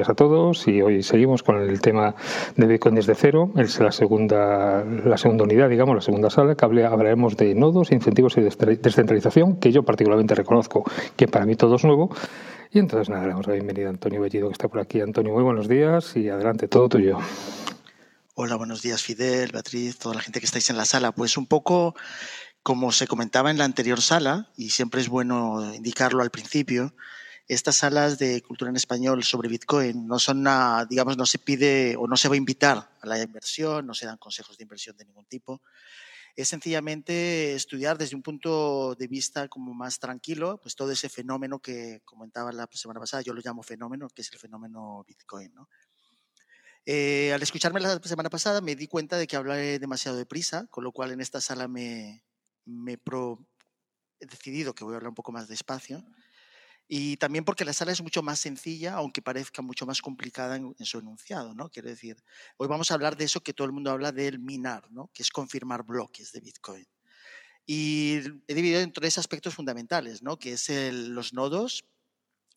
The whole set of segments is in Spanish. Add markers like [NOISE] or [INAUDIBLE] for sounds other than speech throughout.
días a todos y hoy seguimos con el tema de Bitcoin desde cero. Es la segunda, la segunda unidad, digamos, la segunda sala, que hablaremos de nodos, incentivos y descentralización, que yo particularmente reconozco que para mí todo es nuevo. Y entonces nada, le damos la bienvenida a Antonio Bellido, que está por aquí. Antonio, muy buenos días y adelante, todo tuyo. Hola, buenos días Fidel, Beatriz, toda la gente que estáis en la sala. Pues un poco como se comentaba en la anterior sala, y siempre es bueno indicarlo al principio, estas salas de cultura en español sobre Bitcoin no son, una, digamos, no se pide o no se va a invitar a la inversión, no se dan consejos de inversión de ningún tipo. Es sencillamente estudiar desde un punto de vista como más tranquilo, pues todo ese fenómeno que comentaba la semana pasada, yo lo llamo fenómeno, que es el fenómeno Bitcoin. ¿no? Eh, al escucharme la semana pasada me di cuenta de que hablé demasiado deprisa, con lo cual en esta sala me, me he decidido que voy a hablar un poco más despacio. Y también porque la sala es mucho más sencilla, aunque parezca mucho más complicada en, su enunciado, ¿no? Quiero decir, hoy vamos a hablar de eso que todo el mundo habla del minar, ¿no? Que es confirmar bloques de Bitcoin. Y he dividido en tres aspectos fundamentales, ¿no? Que es los nodos,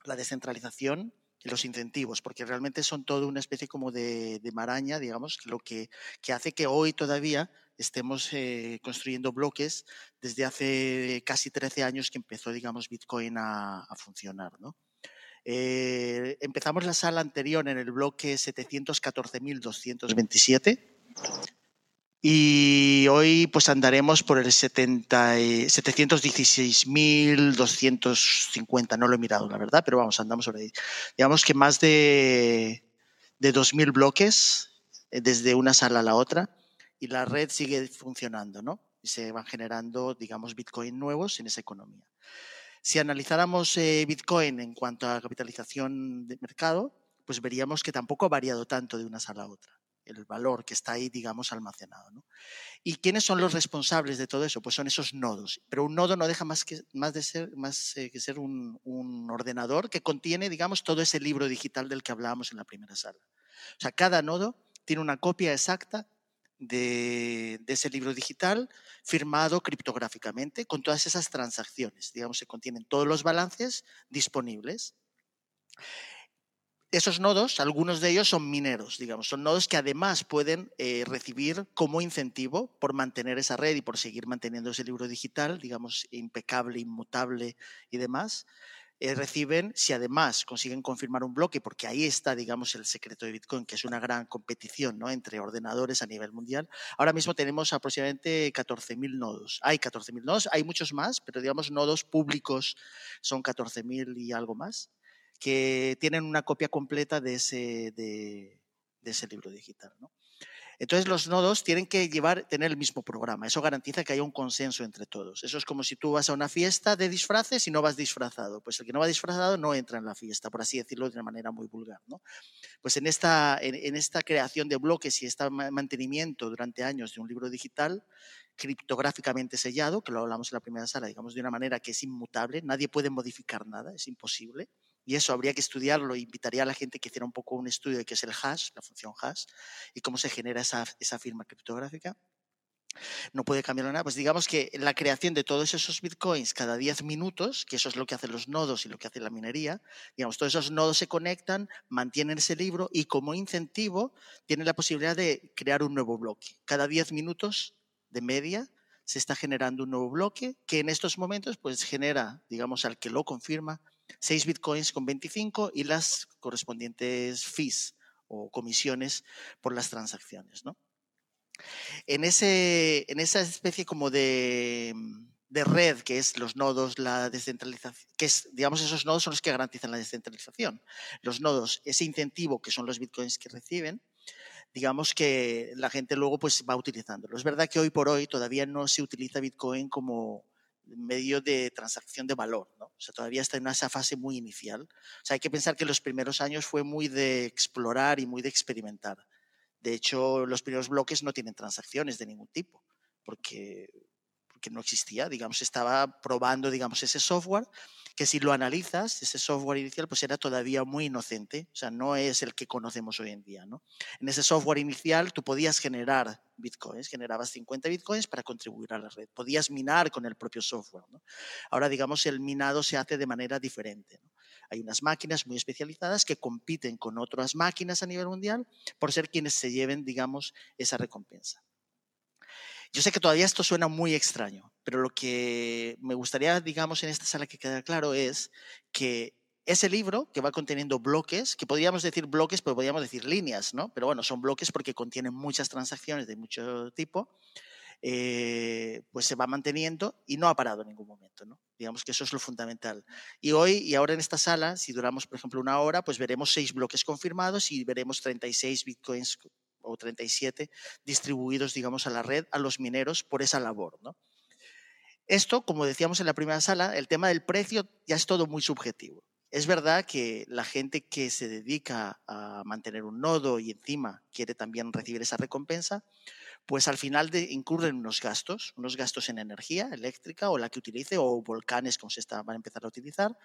la descentralización y los incentivos, porque realmente son todo una especie como de, de maraña, digamos, lo que, que hace que hoy todavía estemos eh, construyendo bloques desde hace casi 13 años que empezó, digamos, Bitcoin a, funcionar. ¿no? Eh, empezamos la sala anterior en el bloque 714.227 y hoy pues andaremos por el 716.250, no lo he mirado la verdad, pero vamos, andamos por ahí. Digamos que más de, de 2.000 bloques eh, desde una sala a la otra y la red sigue funcionando, ¿no? Y se van generando, digamos, Bitcoin nuevos en esa economía. Si analizáramos eh, Bitcoin en cuanto a capitalización de mercado, pues veríamos que tampoco ha variado tanto de una sala a otra el valor que está ahí, digamos, almacenado. ¿no? ¿Y quiénes son los responsables de todo eso? Pues son esos nodos. Pero un nodo no deja más que, más de ser, más, eh, que ser un, un, ordenador que contiene, digamos, todo ese libro digital del que hablábamos en la primera sala. O sea, cada nodo tiene una copia exacta de, ese libro digital firmado criptográficamente con todas esas transacciones. Digamos, se contienen todos los balances disponibles. Esos nodos, algunos de ellos son mineros, digamos, son nodos que además pueden eh, recibir como incentivo por mantener esa red y por seguir manteniendo ese libro digital, digamos, impecable, inmutable y demás, eh, reciben, si además consiguen confirmar un bloque, porque ahí está, digamos, el secreto de Bitcoin, que es una gran competición ¿no? entre ordenadores a nivel mundial. Ahora mismo tenemos aproximadamente 14.000 nodos. Hay 14.000 nodos, hay muchos más, pero digamos, nodos públicos son 14.000 y algo más, que tienen una copia completa de ese, de, ese libro digital. ¿no? Entonces los nodos tienen que llevar, tener el mismo programa. Eso garantiza que haya un consenso entre todos. Eso es como si tú vas a una fiesta de disfraces y no vas disfrazado. Pues el que no va disfrazado no entra en la fiesta, por así decirlo de una manera muy vulgar. ¿no? Pues en esta, en, esta creación de bloques y este mantenimiento durante años de un libro digital, criptográficamente sellado, que lo hablamos en la primera sala, digamos de una manera que es inmutable, nadie puede modificar nada, es imposible. Y eso habría que estudiarlo. Invitaría a la gente que hiciera un poco un estudio de qué es el hash, la función hash, y cómo se genera esa, firma criptográfica. No puede cambiar nada. Pues digamos que la creación de todos esos bitcoins cada 10 minutos, que eso es lo que hacen los nodos y lo que hace la minería, digamos, todos esos nodos se conectan, mantienen ese libro y como incentivo tienen la posibilidad de crear un nuevo bloque. Cada 10 minutos de media se está generando un nuevo bloque que en estos momentos pues genera, digamos, al que lo confirma, 6 bitcoins con 25 y las correspondientes fees o comisiones por las transacciones. ¿no? En, ese, en esa especie como de, de red que es los nodos, la descentralización, que es, digamos, esos nodos son los que garantizan la descentralización. Los nodos, ese incentivo que son los bitcoins que reciben, digamos que la gente luego pues va utilizándolo. Es verdad que hoy por hoy todavía no se utiliza Bitcoin como, medio de transacción de valor, ¿no? O sea, todavía está en esa fase muy inicial. O sea, hay que pensar que los primeros años fue muy de explorar y muy de experimentar. De hecho, los primeros bloques no tienen transacciones de ningún tipo, porque, porque no existía, digamos, estaba probando, digamos, ese software que si lo analizas, ese software inicial pues era todavía muy inocente, o sea, no es el que conocemos hoy en día. ¿no? En ese software inicial tú podías generar bitcoins, generabas 50 bitcoins para contribuir a la red, podías minar con el propio software. ¿no? Ahora, digamos, el minado se hace de manera diferente. Hay unas máquinas muy especializadas que compiten con otras máquinas a nivel mundial por ser quienes se lleven, digamos, esa recompensa. Yo sé que todavía esto suena muy extraño, pero lo que me gustaría, digamos, en esta sala que quede claro es que ese libro que va conteniendo bloques, que podríamos decir bloques, pero podríamos decir líneas, ¿no? Pero bueno, son bloques porque contienen muchas transacciones de mucho tipo, eh, pues se va manteniendo y no ha parado en ningún momento, ¿no? Digamos que eso es lo fundamental. Y hoy y ahora en esta sala, si duramos, por ejemplo, una hora, pues veremos seis bloques confirmados y veremos 36 bitcoins o 37 distribuidos, digamos, a la red, a los mineros por esa labor, ¿no? Esto, como decíamos en la primera sala, el tema del precio ya es todo muy subjetivo. Es verdad que la gente que se dedica a mantener un nodo y encima quiere también recibir esa recompensa, pues al final de, incurren unos gastos, unos gastos en energía eléctrica o la que utilice, o volcanes como se está, van a empezar a utilizar,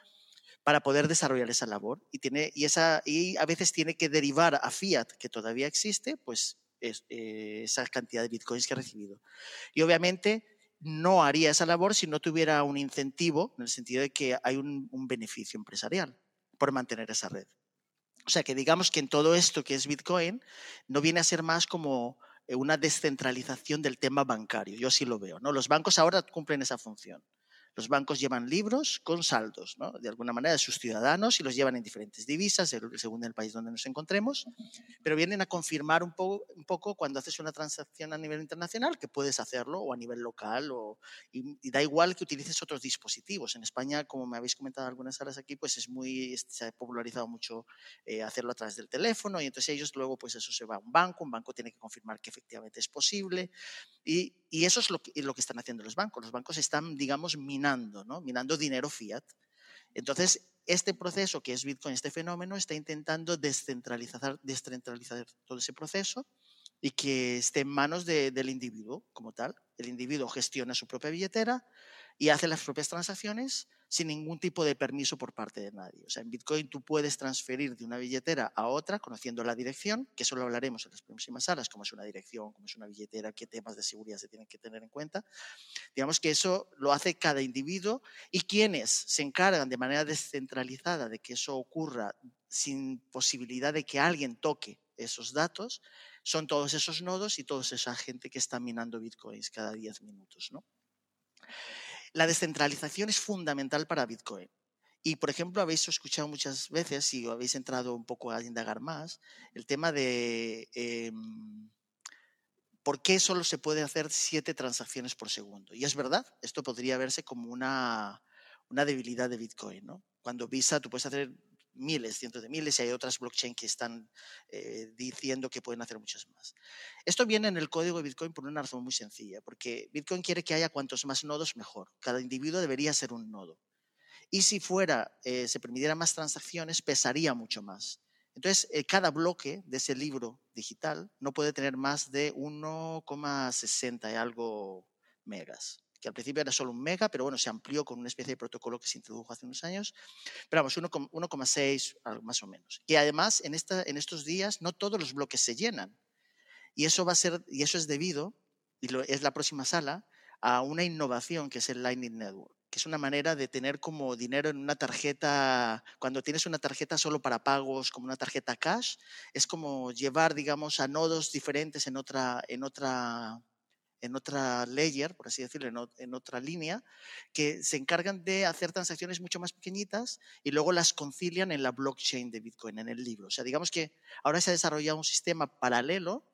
para poder desarrollar esa labor. Y, tiene, y, esa, y a veces tiene que derivar a fiat, que todavía existe, pues es, eh, esa cantidad de bitcoins que ha recibido. Y obviamente no haría esa labor si no tuviera un incentivo, en el sentido de que hay un, beneficio empresarial por mantener esa red. O sea que digamos que en todo esto que es Bitcoin no viene a ser más como eh, una descentralización del tema bancario. Yo así lo veo. ¿no? Los bancos ahora cumplen esa función. Los bancos llevan libros con saldos, ¿no? de alguna manera, de sus ciudadanos y los llevan en diferentes divisas, según el país donde nos encontremos, pero vienen a confirmar un poco, un poco cuando haces una transacción a nivel internacional que puedes hacerlo o a nivel local o, y, da igual que utilices otros dispositivos. En España, como me habéis comentado algunas salas aquí, pues es muy, se ha popularizado mucho eh, hacerlo a través del teléfono y entonces ellos luego, pues eso se va a un banco, un banco tiene que confirmar que efectivamente es posible y, y eso es lo lo que están haciendo los bancos. Los bancos están, digamos, minando minando, dinero fiat. Entonces, este proceso que es Bitcoin, este fenómeno, está intentando descentralizar, descentralizar todo ese proceso y que esté en manos del individuo como tal. El individuo gestiona su propia billetera y hace las propias transacciones sin ningún tipo de permiso por parte de nadie. O sea, en Bitcoin tú puedes transferir de una billetera a otra conociendo la dirección, que eso lo hablaremos en las próximas salas, cómo es una dirección, cómo es una billetera, qué temas de seguridad se tienen que tener en cuenta. Digamos que eso lo hace cada individuo y quienes se encargan de manera descentralizada de que eso ocurra sin posibilidad de que alguien toque esos datos, son todos esos nodos y toda esa gente que está minando bitcoins cada 10 minutos. ¿no? La descentralización es fundamental para Bitcoin. Y, por ejemplo, habéis escuchado muchas veces, si habéis entrado un poco a indagar más, el tema de em, por qué solo se puede hacer siete transacciones por segundo. Y es verdad, esto podría verse como una, una debilidad de Bitcoin. ¿no? Cuando Visa, tú puedes hacer miles, cientos de miles, y hay otras blockchain que están eh, diciendo que pueden hacer muchas más. Esto viene en el código de Bitcoin por una razón muy sencilla, porque Bitcoin quiere que haya cuantos más nodos mejor. Cada individuo debería ser un nodo. Y si fuera, eh, se permitiera más transacciones, pesaría mucho más. Entonces, eh, cada bloque de ese libro digital no puede tener más de 1,60 y algo megas que al principio era solo un mega, pero bueno, se amplió con una especie de protocolo que se introdujo hace unos años, pero vamos, 1,6 más o menos. Y además, en, estos días no todos los bloques se llenan. Y eso es debido, y lo, es la próxima sala, a una innovación que es el Lightning Network, que es una manera de tener como dinero en una tarjeta, cuando tienes una tarjeta solo para pagos, como una tarjeta cash, es como llevar, digamos, a nodos diferentes en otra en otra layer, por así decirlo, en, otra línea, que se encargan de hacer transacciones mucho más pequeñitas y luego las concilian en la blockchain de Bitcoin, en el libro. O sea, digamos que ahora se ha desarrollado un sistema paralelo,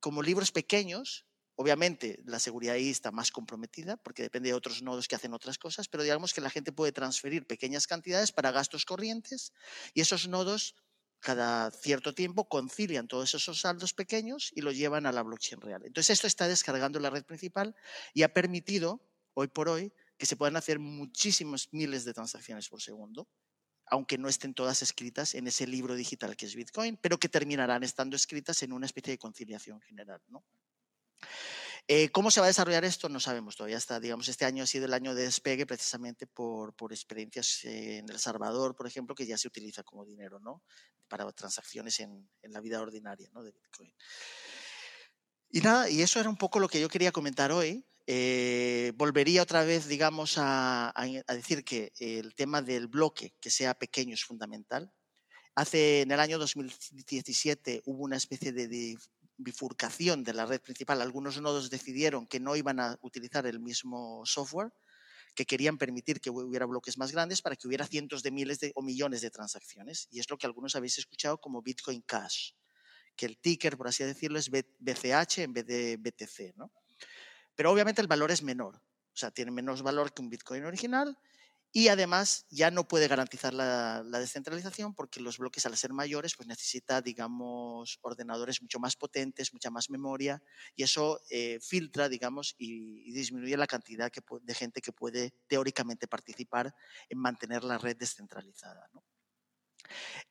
como libros pequeños, Obviamente la seguridad ahí está más comprometida porque depende de otros nodos que hacen otras cosas, pero digamos que la gente puede transferir pequeñas cantidades para gastos corrientes y esos nodos cada cierto tiempo concilian todos esos saldos pequeños y lo llevan a la blockchain real. Entonces esto está descargando la red principal y ha permitido, hoy por hoy, que se puedan hacer muchísimos miles de transacciones por segundo, aunque no estén todas escritas en ese libro digital que es Bitcoin, pero que terminarán estando escritas en una especie de conciliación general. ¿no? Eh, ¿Cómo se va a desarrollar esto? No sabemos todavía. Está, digamos, este año ha sido el año de despegue precisamente por, por experiencias en El Salvador, por ejemplo, que ya se utiliza como dinero, ¿no? Para transacciones en, en la vida ordinaria, ¿no? De Bitcoin. Y nada, y eso era un poco lo que yo quería comentar hoy. eh, volvería otra vez, digamos, a, decir que el tema del bloque, que sea pequeño, es fundamental. Hace, en el año 2017 hubo una especie de bifurcación de la red principal. Algunos nodos decidieron que no iban a utilizar el mismo software, que querían permitir que hubiera bloques más grandes para que hubiera cientos de miles o millones de transacciones. Y es lo que algunos habéis escuchado como Bitcoin Cash, que el ticker, por así decirlo, es BCH en vez de BTC. ¿no? Pero obviamente el valor es menor, o sea, tiene menos valor que un Bitcoin original y además ya no puede garantizar la, descentralización porque los bloques al ser mayores pues necesita, digamos, ordenadores mucho más potentes, mucha más memoria y eso eh, filtra, digamos, y, disminuye la cantidad de gente que puede teóricamente participar en mantener la red descentralizada.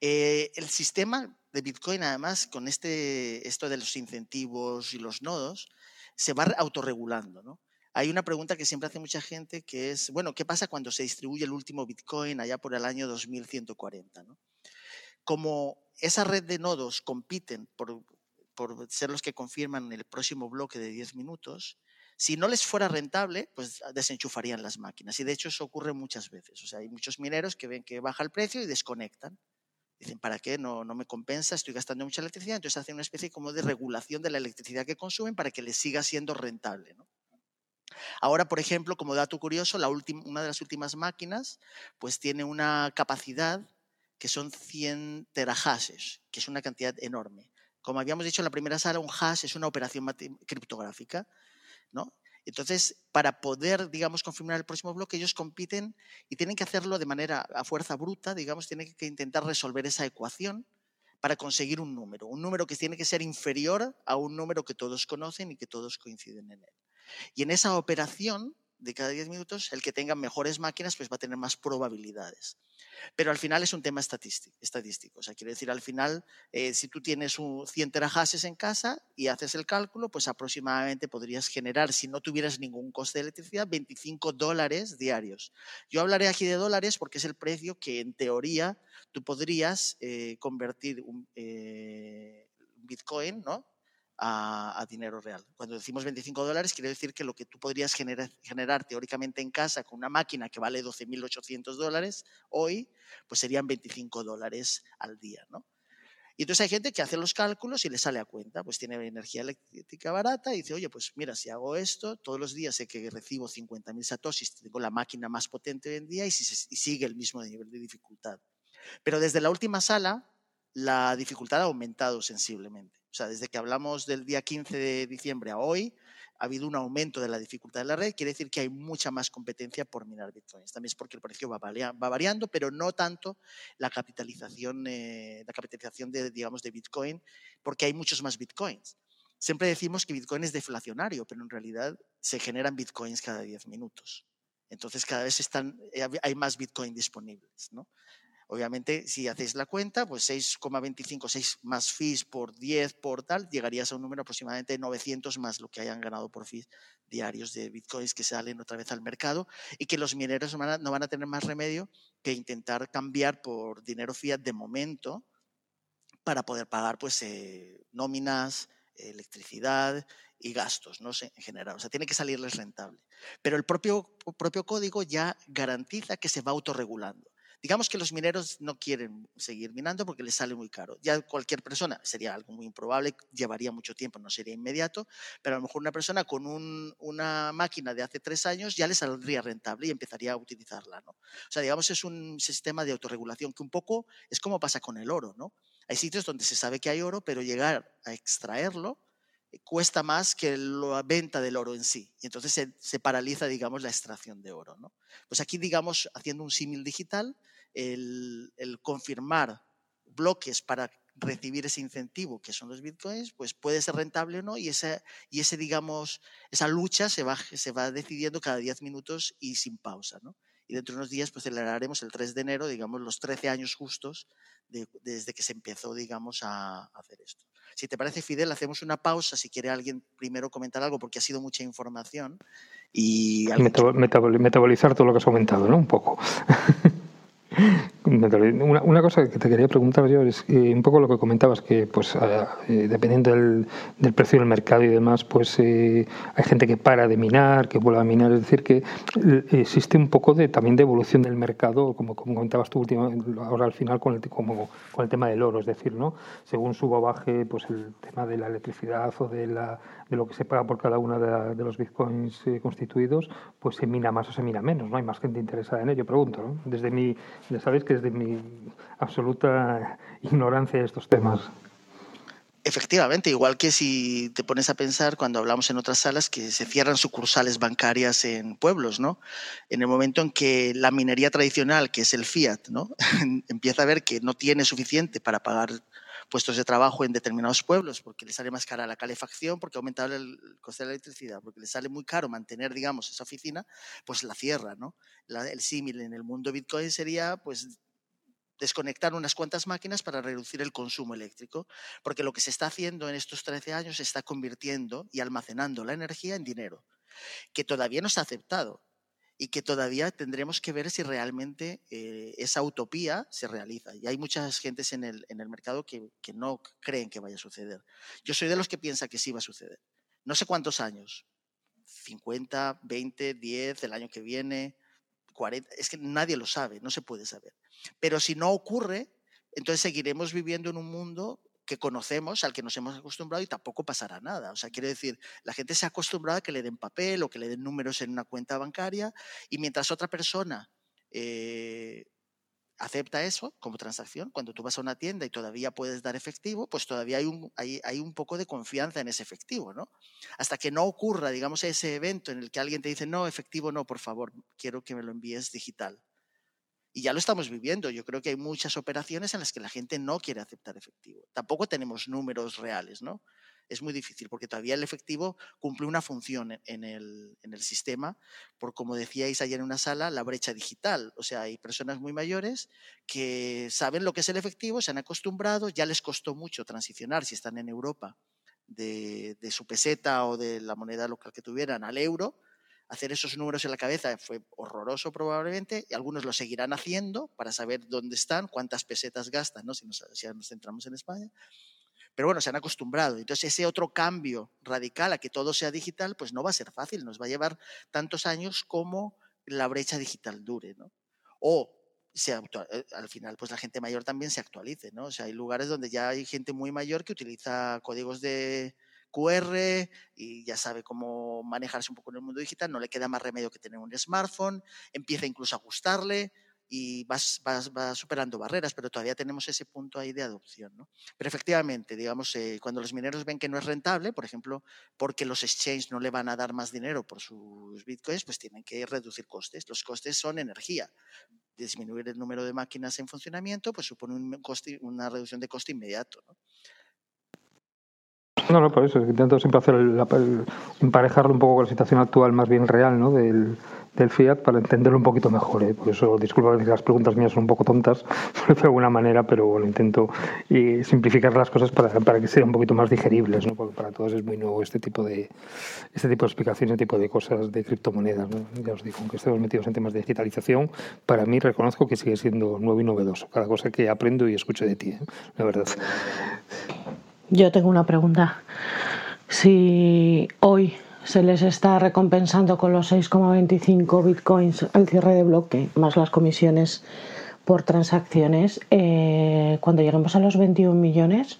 Eh, el sistema de Bitcoin, además, con este, esto de los incentivos y los nodos, se va autorregulando, ¿no? Hay una pregunta que siempre hace mucha gente que es, bueno, ¿qué pasa cuando se distribuye el último Bitcoin allá por el año 2140? ¿no? Como esa red de nodos compiten por, ser los que confirman el próximo bloque de 10 minutos, si no les fuera rentable, pues desenchufarían las máquinas. Y de hecho eso ocurre muchas veces. O sea, hay muchos mineros que ven que baja el precio y desconectan. Dicen, ¿para qué? No, no me compensa, estoy gastando mucha electricidad. Entonces hacen una especie como de regulación de la electricidad que consumen para que les siga siendo rentable. Ahora, por ejemplo, como dato curioso, una de las últimas máquinas pues tiene una capacidad que son 100 terahashes, que es una cantidad enorme. Como habíamos dicho en la primera sala, un hash es una operación criptográfica. ¿no? Entonces, para poder, digamos, confirmar el próximo bloque, ellos compiten y tienen que hacerlo de manera a fuerza bruta, digamos, tienen que intentar resolver esa ecuación para conseguir un número, un número que tiene que ser inferior a un número que todos conocen y que todos coinciden en él. Y en esa operación, de cada 10 minutos, el que tenga mejores máquinas pues va a tener más probabilidades. Pero al final es un tema estadístico. O sea, quiere decir, al final, eh, si tú tienes un 100 terahashes en casa y haces el cálculo, pues aproximadamente podrías generar, si no tuvieras ningún coste de electricidad, 25 dólares diarios. Yo hablaré aquí de dólares porque es el precio que en teoría tú podrías eh, convertir un eh, Bitcoin, ¿no? A, dinero real. Cuando decimos 25 dólares, quiere decir que lo que tú podrías generar, teóricamente en casa con una máquina que vale 12.800 dólares hoy, pues serían 25 dólares al día, ¿no? Y entonces hay gente que hace los cálculos y le sale a cuenta, pues tiene energía eléctrica barata y dice, oye, pues mira, si hago esto, todos los días sé que recibo 50.000 satoshis, tengo la máquina más potente en día y, y sigue el mismo nivel de dificultad. Pero desde la última sala, la dificultad ha aumentado sensiblemente. Desde que hablamos del día 15 de diciembre a hoy, ha habido un aumento de la dificultad de la red, quiere decir que hay mucha más competencia por minar bitcoins. También es porque el precio va, variando, pero no tanto la capitalización, eh, la capitalización de, digamos, de bitcoin, porque hay muchos más bitcoins. Siempre decimos que bitcoin es deflacionario, pero en realidad se generan bitcoins cada 10 minutos. Entonces cada vez están, eh, hay más bitcoin disponibles. ¿no? Obviamente, si hacéis la cuenta, pues 6,25, 6 más fees por 10 por tal, llegarías a un número aproximadamente 900 más lo que hayan ganado por fees diarios de bitcoins que salen otra vez al mercado y que los mineros no van a tener más remedio que intentar cambiar por dinero fiat de momento para poder pagar pues eh, nóminas, electricidad y gastos ¿no? en general. O sea, tiene que salirles rentable. Pero el propio, propio código ya garantiza que se va autorregulando. Digamos que los mineros no quieren seguir minando porque les sale muy caro. Ya cualquier persona, sería algo muy improbable, llevaría mucho tiempo, no sería inmediato, pero a lo mejor una persona con una máquina de hace tres años ya le saldría rentable y empezaría a utilizarla. ¿no? O sea, digamos, es un sistema de autorregulación que un poco es como pasa con el oro. ¿no? Hay sitios donde se sabe que hay oro, pero llegar a extraerlo cuesta más que la venta del oro en sí. Y entonces se, se, paraliza, digamos, la extracción de oro. ¿no? Pues aquí, digamos, haciendo un símil digital, el, el, confirmar bloques para recibir ese incentivo que son los bitcoins, pues puede ser rentable o no, y, esa, y ese, digamos, esa lucha se va, se va decidiendo cada 10 minutos y sin pausa. ¿no? Y dentro de unos días pues celebraremos el 3 de enero, digamos, los 13 años justos de, desde que se empezó, digamos, a, a hacer esto. Si te parece, Fidel, hacemos una pausa si quiere alguien primero comentar algo, porque ha sido mucha información. Y metabolizar todo lo que has comentado, ¿no? Un poco. [LAUGHS] Una, cosa que te quería preguntar yo es eh, un poco lo que comentabas, que pues eh, dependiendo del, precio del mercado y demás, pues eh, hay gente que para de minar, que vuelve a minar, es decir, que existe un poco de también de evolución del mercado, como, como comentabas tú últimamente, ahora al final con el, como, con el tema del oro, es decir, ¿no? según suba o baje pues el tema de la electricidad o de, la, de lo que se paga por cada uno de, los bitcoins constituidos, pues se mina más o se mina menos, ¿no? Hay más gente interesada en ello, pregunto, ¿no? Desde mi, ya sabéis que desde mi absoluta ignorancia de estos temas. Efectivamente, igual que si te pones a pensar cuando hablamos en otras salas que se cierran sucursales bancarias en pueblos, ¿no? En el momento en que la minería tradicional, que es el fiat, ¿no? [LAUGHS] empieza a ver que no tiene suficiente para pagar puestos de trabajo en determinados pueblos porque le sale más cara la calefacción, porque ha aumentado el coste de la electricidad, porque le sale muy caro mantener, digamos, esa oficina, pues la cierra, ¿no? el símil en el mundo Bitcoin sería, pues, desconectar unas cuantas máquinas para reducir el consumo eléctrico, porque lo que se está haciendo en estos 13 años está convirtiendo y almacenando la energía en dinero, que todavía no está aceptado y que todavía tendremos que ver si realmente eh, esa utopía se realiza. Y hay muchas gentes en el, en el mercado que, que, no creen que vaya a suceder. Yo soy de los que piensa que sí va a suceder. No sé cuántos años, 50, 20, 10, el año que viene, 40, es que nadie lo sabe, no se puede saber. Pero si no ocurre, entonces seguiremos viviendo en un mundo que conocemos, al que nos hemos acostumbrado y tampoco pasará nada. O sea, quiere decir, la gente se ha acostumbrado a que le den papel o que le den números en una cuenta bancaria y mientras otra persona eh, acepta eso como transacción, cuando tú vas a una tienda y todavía puedes dar efectivo, pues todavía hay un, hay, hay un poco de confianza en ese efectivo, ¿no? Hasta que no ocurra, digamos, ese evento en el que alguien te dice, no, efectivo no, por favor, quiero que me lo envíes digital. Y ya lo estamos viviendo. Yo creo que hay muchas operaciones en las que la gente no quiere aceptar efectivo. Tampoco tenemos números reales, ¿no? Es muy difícil porque todavía el efectivo cumple una función en el, en el sistema, por como decíais ayer en una sala, la brecha digital. O sea, hay personas muy mayores que saben lo que es el efectivo, se han acostumbrado, ya les costó mucho transicionar si están en Europa de, de su peseta o de la moneda local que tuvieran al euro hacer esos números en la cabeza fue horroroso probablemente, y algunos lo seguirán haciendo para saber dónde están, cuántas pesetas gastan, ¿no? si, nos, si centramos en España. Pero bueno, se han acostumbrado. Entonces, ese otro cambio radical a que todo sea digital, pues no va a ser fácil, nos va a llevar tantos años como la brecha digital dure, ¿no? O se eh, al final, pues la gente mayor también se actualice, ¿no? O sea, hay lugares donde ya hay gente muy mayor que utiliza códigos de, QR y ya sabe cómo manejarse un poco en el mundo digital, no le queda más remedio que tener un smartphone, empieza incluso a gustarle y va, superando barreras, pero todavía tenemos ese punto ahí de adopción. ¿no? Pero efectivamente, digamos, eh, cuando los mineros ven que no es rentable, por ejemplo, porque los exchanges no le van a dar más dinero por sus bitcoins, pues tienen que reducir costes. Los costes son energía. Disminuir el número de máquinas en funcionamiento, pues supone un coste, una reducción de coste inmediato. No, no, por eso. Intento siempre hacer emparejarlo un poco con la situación actual más bien real ¿no? del, Fiat para entenderlo un poquito mejor. ¿eh? Por eso, disculpa que las preguntas mías son un poco tontas, [LAUGHS] de alguna manera, pero bueno, intento simplificar las cosas para, para, que sean un poquito más digeribles, ¿no? porque para todos es muy nuevo este tipo de, este tipo de explicaciones, este tipo de cosas de criptomonedas. ¿no? Ya os digo, aunque estemos metidos en temas de digitalización, para mí reconozco que sigue siendo nuevo y novedoso. Cada cosa que aprendo y escucho de ti, ¿eh? la verdad. Yo tengo una pregunta. Si hoy se les está recompensando con los 6,25 bitcoins el cierre de bloque, más las comisiones por transacciones, eh, cuando lleguemos a los 21 millones,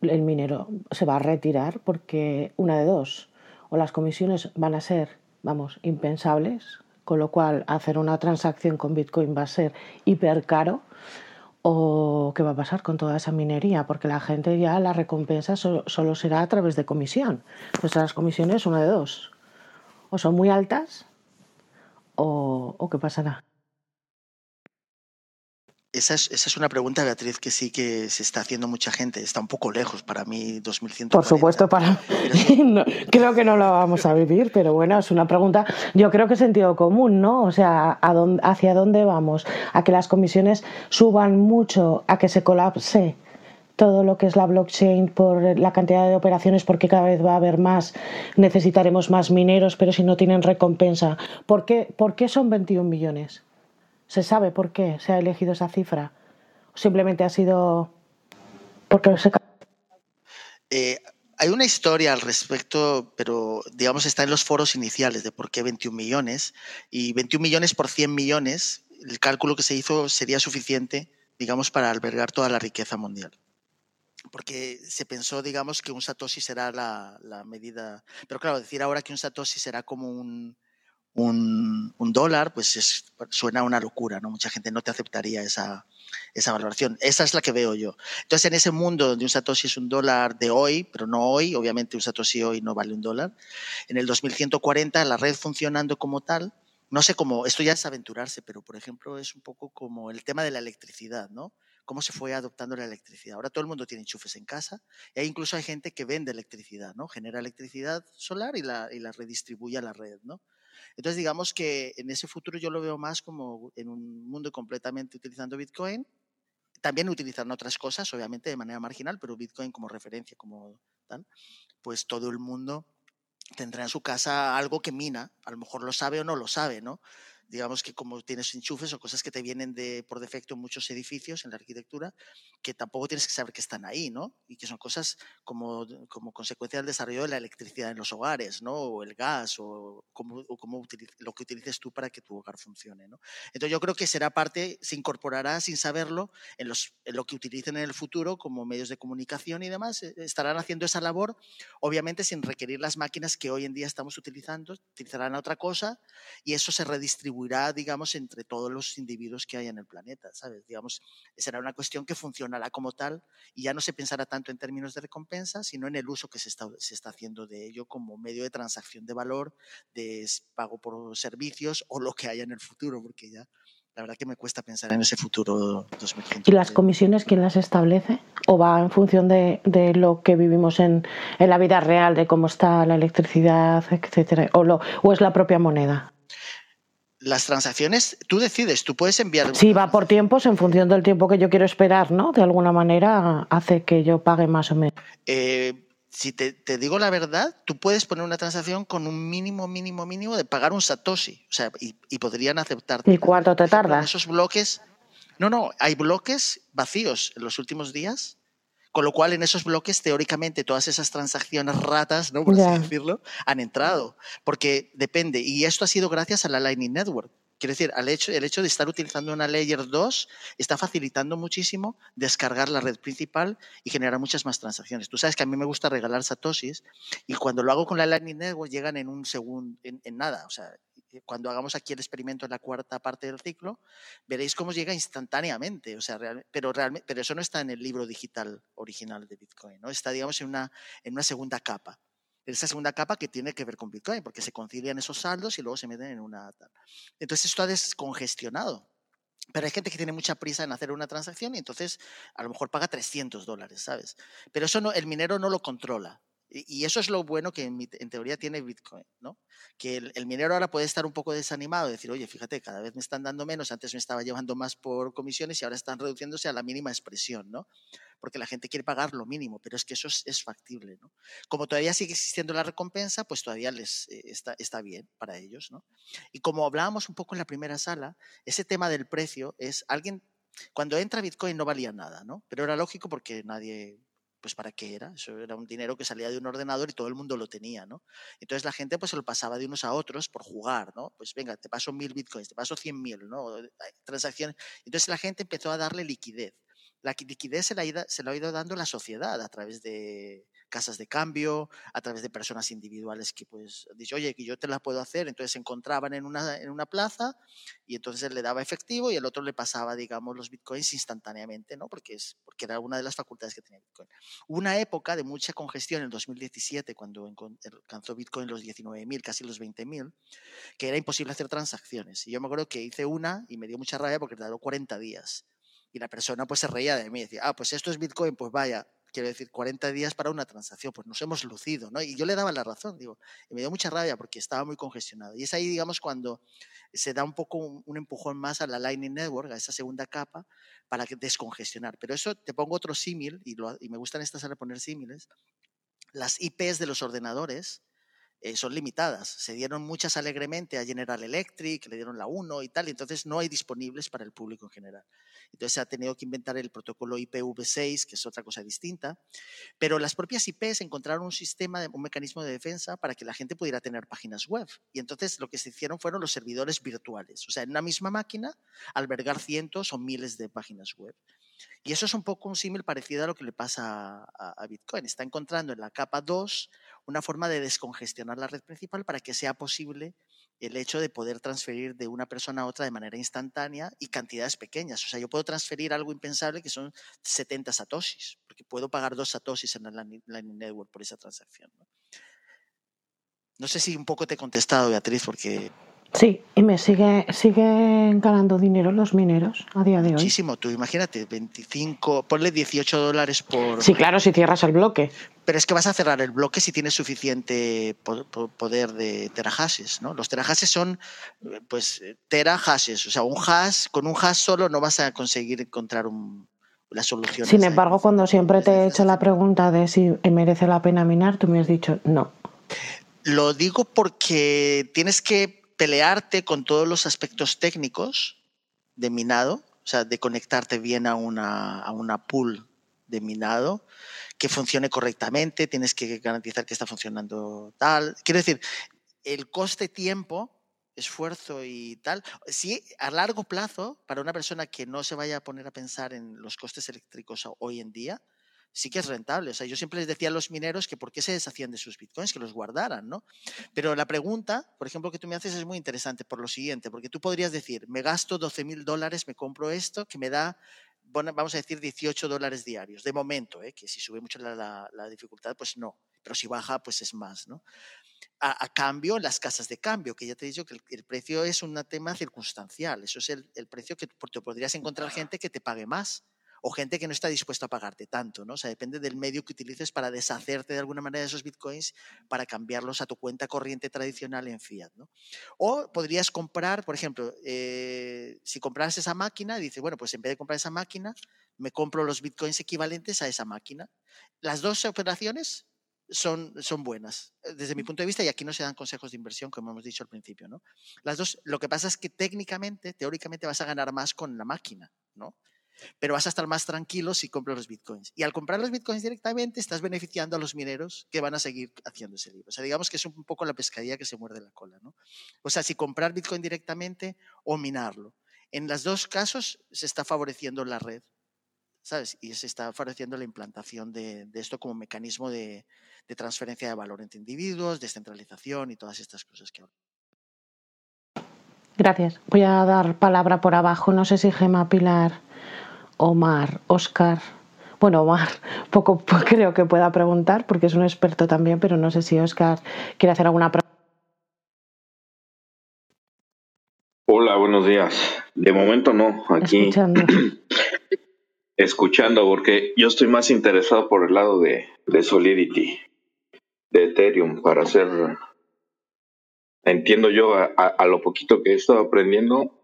el minero se va a retirar porque una de dos, o las comisiones van a ser, vamos, impensables, con lo cual hacer una transacción con bitcoin va a ser hiper caro ¿O qué va a pasar con toda esa minería? Porque la gente ya la recompensa solo, será a través de comisión. Entonces las comisiones, una de dos. O son muy altas o, o qué pasará. Esa es, una pregunta, Beatriz, que sí que se está haciendo mucha gente. Está un poco lejos para mí, 2100. Por supuesto, para [LAUGHS] creo que no lo vamos a vivir, pero bueno, es una pregunta, yo creo que es sentido común, ¿no? O sea, ¿a dónde, ¿hacia dónde vamos? ¿A que las comisiones suban mucho? ¿A que se colapse? todo lo que es la blockchain por la cantidad de operaciones, porque cada vez va a haber más, necesitaremos más mineros, pero si no tienen recompensa. ¿Por qué, ¿Por qué son 21 millones? ¿Se sabe por qué se ha elegido esa cifra? ¿O simplemente ha sido porque se... Eh, hay una historia al respecto, pero digamos está en los foros iniciales de por qué 21 millones. Y 21 millones por 100 millones, el cálculo que se hizo sería suficiente, digamos, para albergar toda la riqueza mundial. Porque se pensó, digamos, que un Satoshi será la, la medida. Pero claro, decir ahora que un Satoshi será como un, un, dólar, pues suena una locura, ¿no? Mucha gente no te aceptaría esa, valoración. Esa es la que veo yo. Entonces, en ese mundo donde un Satoshi es un dólar de hoy, pero no hoy, obviamente un Satoshi hoy no vale un dólar, en el 2140 la red funcionando como tal, no sé cómo, esto ya es aventurarse, pero por ejemplo es un poco como el tema de la electricidad, ¿no? Cómo se fue adoptando la electricidad. Ahora todo el mundo tiene enchufes en casa y incluso hay gente que vende electricidad, ¿no? Genera electricidad solar y la, y la redistribuye a la red, ¿no? Entonces, digamos que en ese futuro yo lo veo más como en un mundo completamente utilizando Bitcoin. También utilizando otras cosas, obviamente de manera marginal, pero Bitcoin como referencia, como tal, pues todo el mundo tendrá en su casa algo que mina, a lo mejor lo sabe o no lo sabe, ¿no? Digamos que como tienes enchufes o cosas que te vienen de, por defecto en muchos edificios en la arquitectura, que tampoco tienes que saber que están ahí, ¿no? Y que son cosas como, como consecuencia del desarrollo de la electricidad en los hogares, ¿no? O el gas, o, cómo, lo que utilices tú para que tu hogar funcione, ¿no? Entonces yo creo que será parte, se incorporará sin saberlo en, los, en lo que utilicen en el futuro como medios de comunicación y demás, eh, estarán haciendo esa labor, obviamente sin requerir las máquinas que hoy en día estamos utilizando, utilizarán otra cosa y eso se redistribuirá digamos, entre todos los individuos que hay en el planeta, ¿sabes? Digamos, será una cuestión que funcionará como tal y ya no se pensará tanto en términos de recompensa, sino en el uso que se está, se está haciendo de ello como medio de transacción de valor, de pago por servicios o lo que haya en el futuro, porque ya la verdad que me cuesta pensar en ese futuro 2020. ¿Y las comisiones quién las establece? ¿O va en función de, de lo que vivimos en, en, la vida real, de cómo está la electricidad, etcétera? ¿O, lo, o es la propia moneda? Las transacciones, tú decides, tú puedes enviar. Sí, va por tiempos en función del tiempo que yo quiero esperar, ¿no? De alguna manera hace que yo pague más o menos. Eh, si te, digo la verdad, tú puedes poner una transacción con un mínimo, mínimo, mínimo de pagar un Satoshi. O sea, y, podrían aceptarte. ¿Y cuánto te tarda? Esos bloques. No, no, hay bloques vacíos en los últimos días con lo cual, en esos bloques, teóricamente, todas esas transacciones ratas, ¿no? por así decirlo, han entrado. Porque depende. Y esto ha sido gracias a la Lightning Network. Quiero decir, el hecho, el hecho de estar utilizando una Layer 2 está facilitando muchísimo descargar la red principal y generar muchas más transacciones. Tú sabes que a mí me gusta regalar satoshis y cuando lo hago con la Lightning Network llegan en un segundo, en, en nada. O sea, cuando hagamos aquí el experimento en la cuarta parte del ciclo, veréis cómo llega instantáneamente. O sea, pero, realmente, pero eso no está en el libro digital original de Bitcoin, ¿no? Está, digamos, en una, en una segunda capa. Esa segunda capa que tiene que ver con Bitcoin, porque se concilian esos saldos y luego se meten en una Entonces esto ha descongestionado. Pero hay gente que tiene mucha prisa en hacer una transacción y entonces a lo mejor paga 300 dólares, ¿sabes? Pero eso no, el minero no lo controla. Y eso es lo bueno que en, teoría tiene Bitcoin, ¿no? Que el, minero ahora puede estar un poco desanimado, decir, oye, fíjate, cada vez me están dando menos, antes me estaba llevando más por comisiones y ahora están reduciéndose a la mínima expresión, ¿no? Porque la gente quiere pagar lo mínimo, pero es que eso es, factible, ¿no? Como todavía sigue existiendo la recompensa, pues todavía les eh, está, está bien para ellos, ¿no? Y como hablábamos un poco en la primera sala, ese tema del precio es alguien, cuando entra Bitcoin no valía nada, ¿no? Pero era lógico porque nadie pues para qué era, eso era un dinero que salía de un ordenador y todo el mundo lo tenía, ¿no? Entonces la gente pues se lo pasaba de unos a otros por jugar, ¿no? Pues venga, te paso mil bitcoins, te paso cien mil, ¿no? Transacciones. Entonces la gente empezó a darle liquidez. La liquidez se la, se la ha ido dando la sociedad a través de, casas de cambio, a través de personas individuales que pues dicho, oye, que yo te la puedo hacer, entonces se encontraban en una, en una plaza y entonces él le daba efectivo y el otro le pasaba, digamos, los bitcoins instantáneamente, ¿no? Porque, es, porque era una de las facultades que tenía Bitcoin. una época de mucha congestión en 2017, cuando alcanzó Bitcoin los 19.000, casi los 20.000, que era imposible hacer transacciones. Y yo me acuerdo que hice una y me dio mucha rabia porque tardó 40 días. Y la persona pues se reía de mí, decía, ah, pues esto es Bitcoin, pues vaya, quiero decir, 40 días para una transacción, pues nos hemos lucido, ¿no? Y yo le daba la razón, digo, y me dio mucha rabia porque estaba muy congestionado. Y es ahí, digamos, cuando se da un poco un, empujón más a la Lightning Network, a esa segunda capa, para descongestionar. Pero eso te pongo otro símil, y, me gustan estas sala poner símiles, las IPs de los ordenadores eh, son limitadas. Se dieron muchas alegremente a General Electric, le dieron la 1 y tal, y entonces no hay disponibles para el público en general. Entonces se ha tenido que inventar el protocolo IPv6, que es otra cosa distinta. Pero las propias IPs encontraron un sistema, un mecanismo de defensa para que la gente pudiera tener páginas web. Y entonces lo que se hicieron fueron los servidores virtuales. O sea, en una misma máquina albergar cientos o miles de páginas web. Y eso es un poco un símil parecido a lo que le pasa a, Bitcoin. Está encontrando en la capa 2 una forma de descongestionar la red principal para que sea posible el hecho de poder transferir de una persona a otra de manera instantánea y cantidades pequeñas. O sea, yo puedo transferir algo impensable que son 70 satoshis, porque puedo pagar dos satoshis en el Lightning Network por esa transacción. ¿no? no sé si un poco te he contestado, Beatriz, porque Sí, y me sigue, siguen ganando dinero los mineros a día de hoy. Muchísimo, tú imagínate, 25, ponle 18 dólares por... Sí, claro, si cierras el bloque. Pero es que vas a cerrar el bloque si tienes suficiente poder de terahashes, ¿no? Los terahashes son, pues, terahashes, o sea, un hash, con un hash solo no vas a conseguir encontrar un, la solución. Sin embargo, cuando siempre te he hecho la pregunta de si merece la pena minar, tú me has dicho no. Lo digo porque tienes que pelearte con todos los aspectos técnicos de minado, o sea, de conectarte bien a una, a una pool de minado, que funcione correctamente, tienes que garantizar que está funcionando tal. Quiero decir, el coste-tiempo, esfuerzo y tal, sí, a largo plazo, para una persona que no se vaya a poner a pensar en los costes eléctricos hoy en día, sí que es rentable. O sea, yo siempre les decía a los mineros que por qué se deshacían de sus bitcoins, que los guardaran, ¿no? Pero la pregunta, por ejemplo, que tú me haces es muy interesante por lo siguiente, porque tú podrías decir, me gasto 12 mil dólares, me compro esto, que me da, vamos a decir, 18 dólares diarios, de momento, ¿eh? que si sube mucho la, dificultad, pues no, pero si baja, pues es más, ¿no? A, cambio, las casas de cambio, que ya te he dicho que el, precio es un tema circunstancial, eso es el, el precio que te podrías encontrar gente que te pague más o gente que no está dispuesta a pagarte tanto, ¿no? O sea, depende del medio que utilices para deshacerte de alguna manera de esos bitcoins para cambiarlos a tu cuenta corriente tradicional en fiat, ¿no? O podrías comprar, por ejemplo, eh, si compras esa máquina, dices, bueno, pues en vez de comprar esa máquina, me compro los bitcoins equivalentes a esa máquina. Las dos operaciones son, son buenas desde mi punto de vista y aquí no se dan consejos de inversión como hemos dicho al principio, ¿no? Las dos, lo que pasa es que técnicamente, teóricamente vas a ganar más con la máquina, ¿no? Pero vas a estar más tranquilo si compras los bitcoins. Y al comprar los bitcoins directamente, estás beneficiando a los mineros que van a seguir haciendo ese libro. O sea, digamos que es un poco la pescadilla que se muerde la cola, ¿no? O sea, si comprar bitcoin directamente o minarlo. En los dos casos se está favoreciendo la red, ¿sabes? Y se está favoreciendo la implantación de, esto como mecanismo de, de, transferencia de valor entre individuos, descentralización y todas estas cosas que hablamos. Gracias. Voy a dar palabra por abajo. No sé si Gema Pilar Omar, Oscar. Bueno, Omar, [LAUGHS] poco creo que pueda preguntar porque es un experto también, pero no sé si Oscar quiere hacer alguna pregunta. Hola, buenos días. De momento no, aquí Escuchando. [CLEARS THROAT] escuchando, porque yo estoy más interesado por el lado de, de Solidity, de Ethereum, para hacer, entiendo yo a, a, a lo poquito que he estado aprendiendo,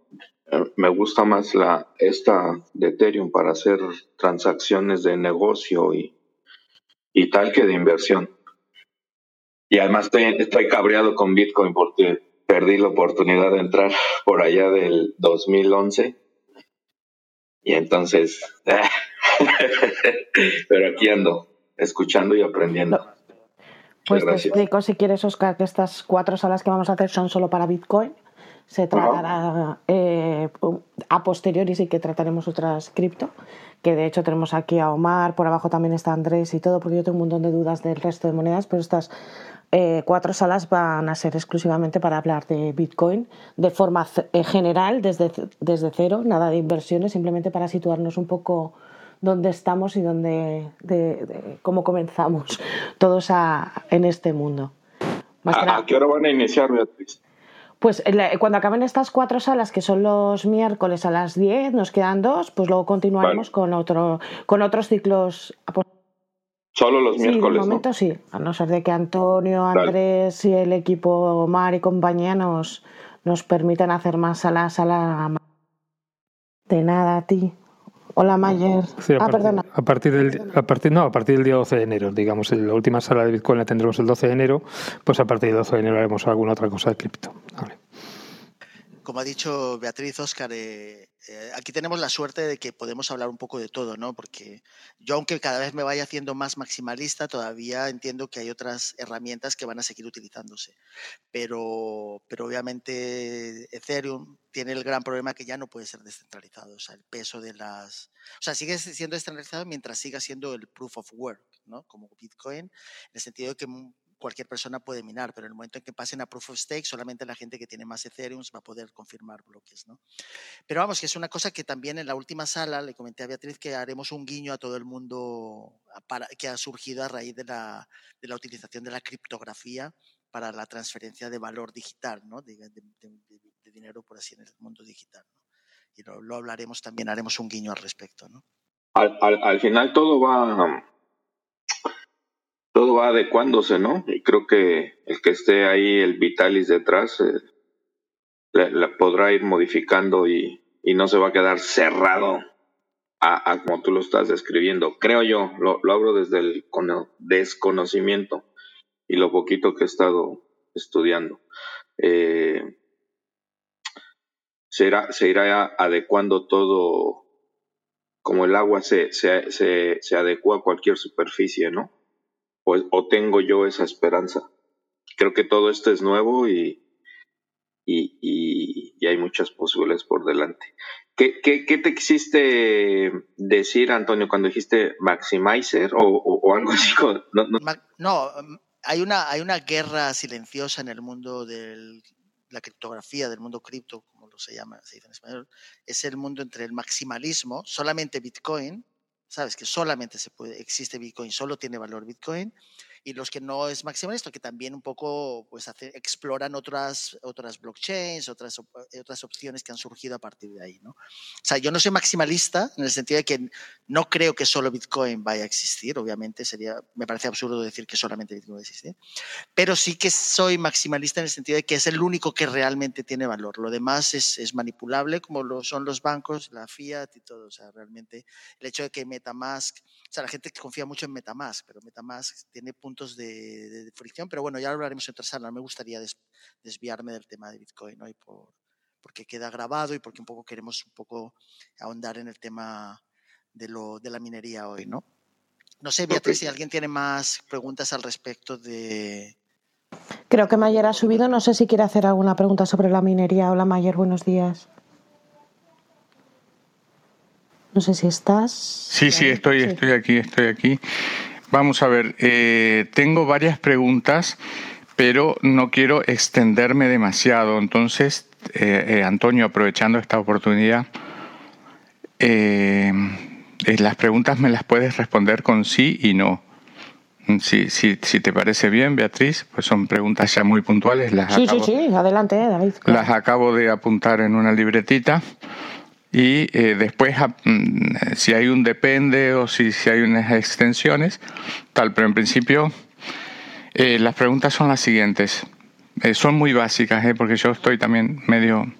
me gusta más la esta de Ethereum para hacer transacciones de negocio y, y tal que de inversión. Y además estoy, estoy cabreado con Bitcoin porque perdí la oportunidad de entrar por allá del 2011. Y entonces, [LAUGHS] pero aquí ando, escuchando y aprendiendo. Pues te explico si quieres, Oscar, que estas cuatro salas que vamos a hacer son solo para Bitcoin se tratará eh, a posteriori sí que trataremos otras cripto que de hecho tenemos aquí a Omar por abajo también está Andrés y todo porque yo tengo un montón de dudas del resto de monedas pero estas eh, cuatro salas van a ser exclusivamente para hablar de Bitcoin de forma eh, general desde, desde cero nada de inversiones simplemente para situarnos un poco dónde estamos y dónde de, de cómo comenzamos [LAUGHS] todos a, en este mundo. ¿A, ¿A qué hora van a iniciar Beatriz? Pues cuando acaben estas cuatro salas, que son los miércoles a las 10, nos quedan dos, pues luego continuaremos vale. con, otro, con otros ciclos. Solo los sí, miércoles. De momento ¿no? sí, a no ser de que Antonio, Andrés y el equipo Omar y compañía nos, nos permitan hacer más salas a la. De nada a ti. Hola, Mayer. ah, perdona. A partir, del, a partir, no, a partir del día 12 de enero, digamos, la última sala de Bitcoin la tendremos el 12 de enero, pues a partir del 12 de enero haremos alguna otra cosa de cripto. Vale como ha dicho Beatriz, Oscar, eh, eh, aquí tenemos la suerte de que podemos hablar un poco de todo, ¿no? Porque yo, aunque cada vez me vaya haciendo más maximalista, todavía entiendo que hay otras herramientas que van a seguir utilizándose. Pero, pero obviamente Ethereum tiene el gran problema que ya no puede ser descentralizado. O sea, el peso de las. O sea, sigue siendo descentralizado mientras siga siendo el proof of work, ¿no? Como Bitcoin, en el sentido de que cualquier persona puede minar, pero en el momento en que pasen a Proof of Stake, solamente la gente que tiene más Ethereum va a poder confirmar bloques. ¿no? Pero vamos, que es una cosa que también en la última sala le comenté a Beatriz que haremos un guiño a todo el mundo que ha surgido a raíz de la, de la, utilización de la criptografía para la transferencia de valor digital, ¿no? de, dinero, por así, en el mundo digital. Y lo, lo, hablaremos también, haremos un guiño al respecto. ¿no? Al, al final todo va todo va adecuándose, ¿no? Y creo que el que esté ahí, el Vitalis detrás, eh, la, podrá ir modificando y, no se va a quedar cerrado a, como tú lo estás describiendo. Creo yo, lo, lo abro desde el desconocimiento y lo poquito que he estado estudiando. Eh, se, irá, se irá adecuando todo como el agua se, se, se, se adecua a cualquier superficie, ¿no? O, tengo yo esa esperanza. Creo que todo esto es nuevo y, y, hay muchas posibilidades por delante. ¿Qué, qué, qué te quisiste decir, Antonio, cuando dijiste maximizer o, algo así? [LAUGHS] No, hay, una, hay una guerra silenciosa en el mundo de la criptografía, del mundo cripto, como lo se llama, se dice en español. Es el mundo entre el maximalismo, solamente Bitcoin, sabes que solamente se puede, existe Bitcoin, solo tiene valor Bitcoin, y los que no es maximalista, que también un poco pues hace, exploran otras, otras blockchains, otras, eh, otras opciones que han surgido a partir de ahí. ¿no? O sea, yo no soy maximalista en el sentido de que no creo que solo Bitcoin vaya a existir, obviamente sería, me parece absurdo decir que solamente Bitcoin va a existir, pero sí que soy maximalista en el sentido de que es el único que realmente tiene valor. Lo demás es, es manipulable como lo son los bancos, la fiat y todo. O sea, realmente el hecho de que Metamask, o sea, la gente confía mucho en Metamask, pero Metamask tiene puntos de, fricción, pero bueno, ya lo hablaremos en otra sala. No me gustaría desviarme del tema de Bitcoin hoy por, porque queda grabado y porque un poco queremos un poco ahondar en el tema de, lo, de la minería hoy, ¿no? No sé, Beatriz, si alguien tiene más preguntas al respecto de... Creo que Mayer ha subido. No sé si quiere hacer alguna pregunta sobre la minería. Hola, Mayer, buenos días. No sé si estás. Sí, sí, estoy, estoy aquí, estoy aquí. Vamos a ver, eh, tengo varias preguntas, pero no quiero extenderme demasiado. Entonces, eh, eh, Antonio, aprovechando esta oportunidad, las preguntas me las puedes responder con sí y no. Si, si, si, te parece bien, Beatriz, pues son preguntas ya muy puntuales. Las sí, sí, sí, adelante, David. Las acabo de apuntar en una libretita y eh, después ah, mm, si hay un depende o si, si, hay unas extensiones, tal, pero en principio eh, las preguntas son las siguientes. Eh, son muy básicas, porque yo estoy también medio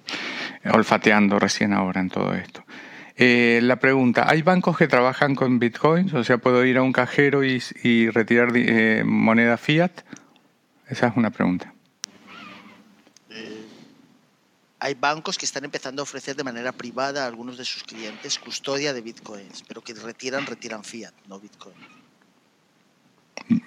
olfateando recién ahora en todo esto. la pregunta, ¿hay bancos que trabajan con bitcoins? O sea, ¿puedo ir a un cajero y retirar moneda fiat? Esa es una pregunta hay bancos que están empezando a ofrecer de manera privada a algunos de sus clientes custodia de bitcoins, pero que retiran, retiran fiat, no bitcoin.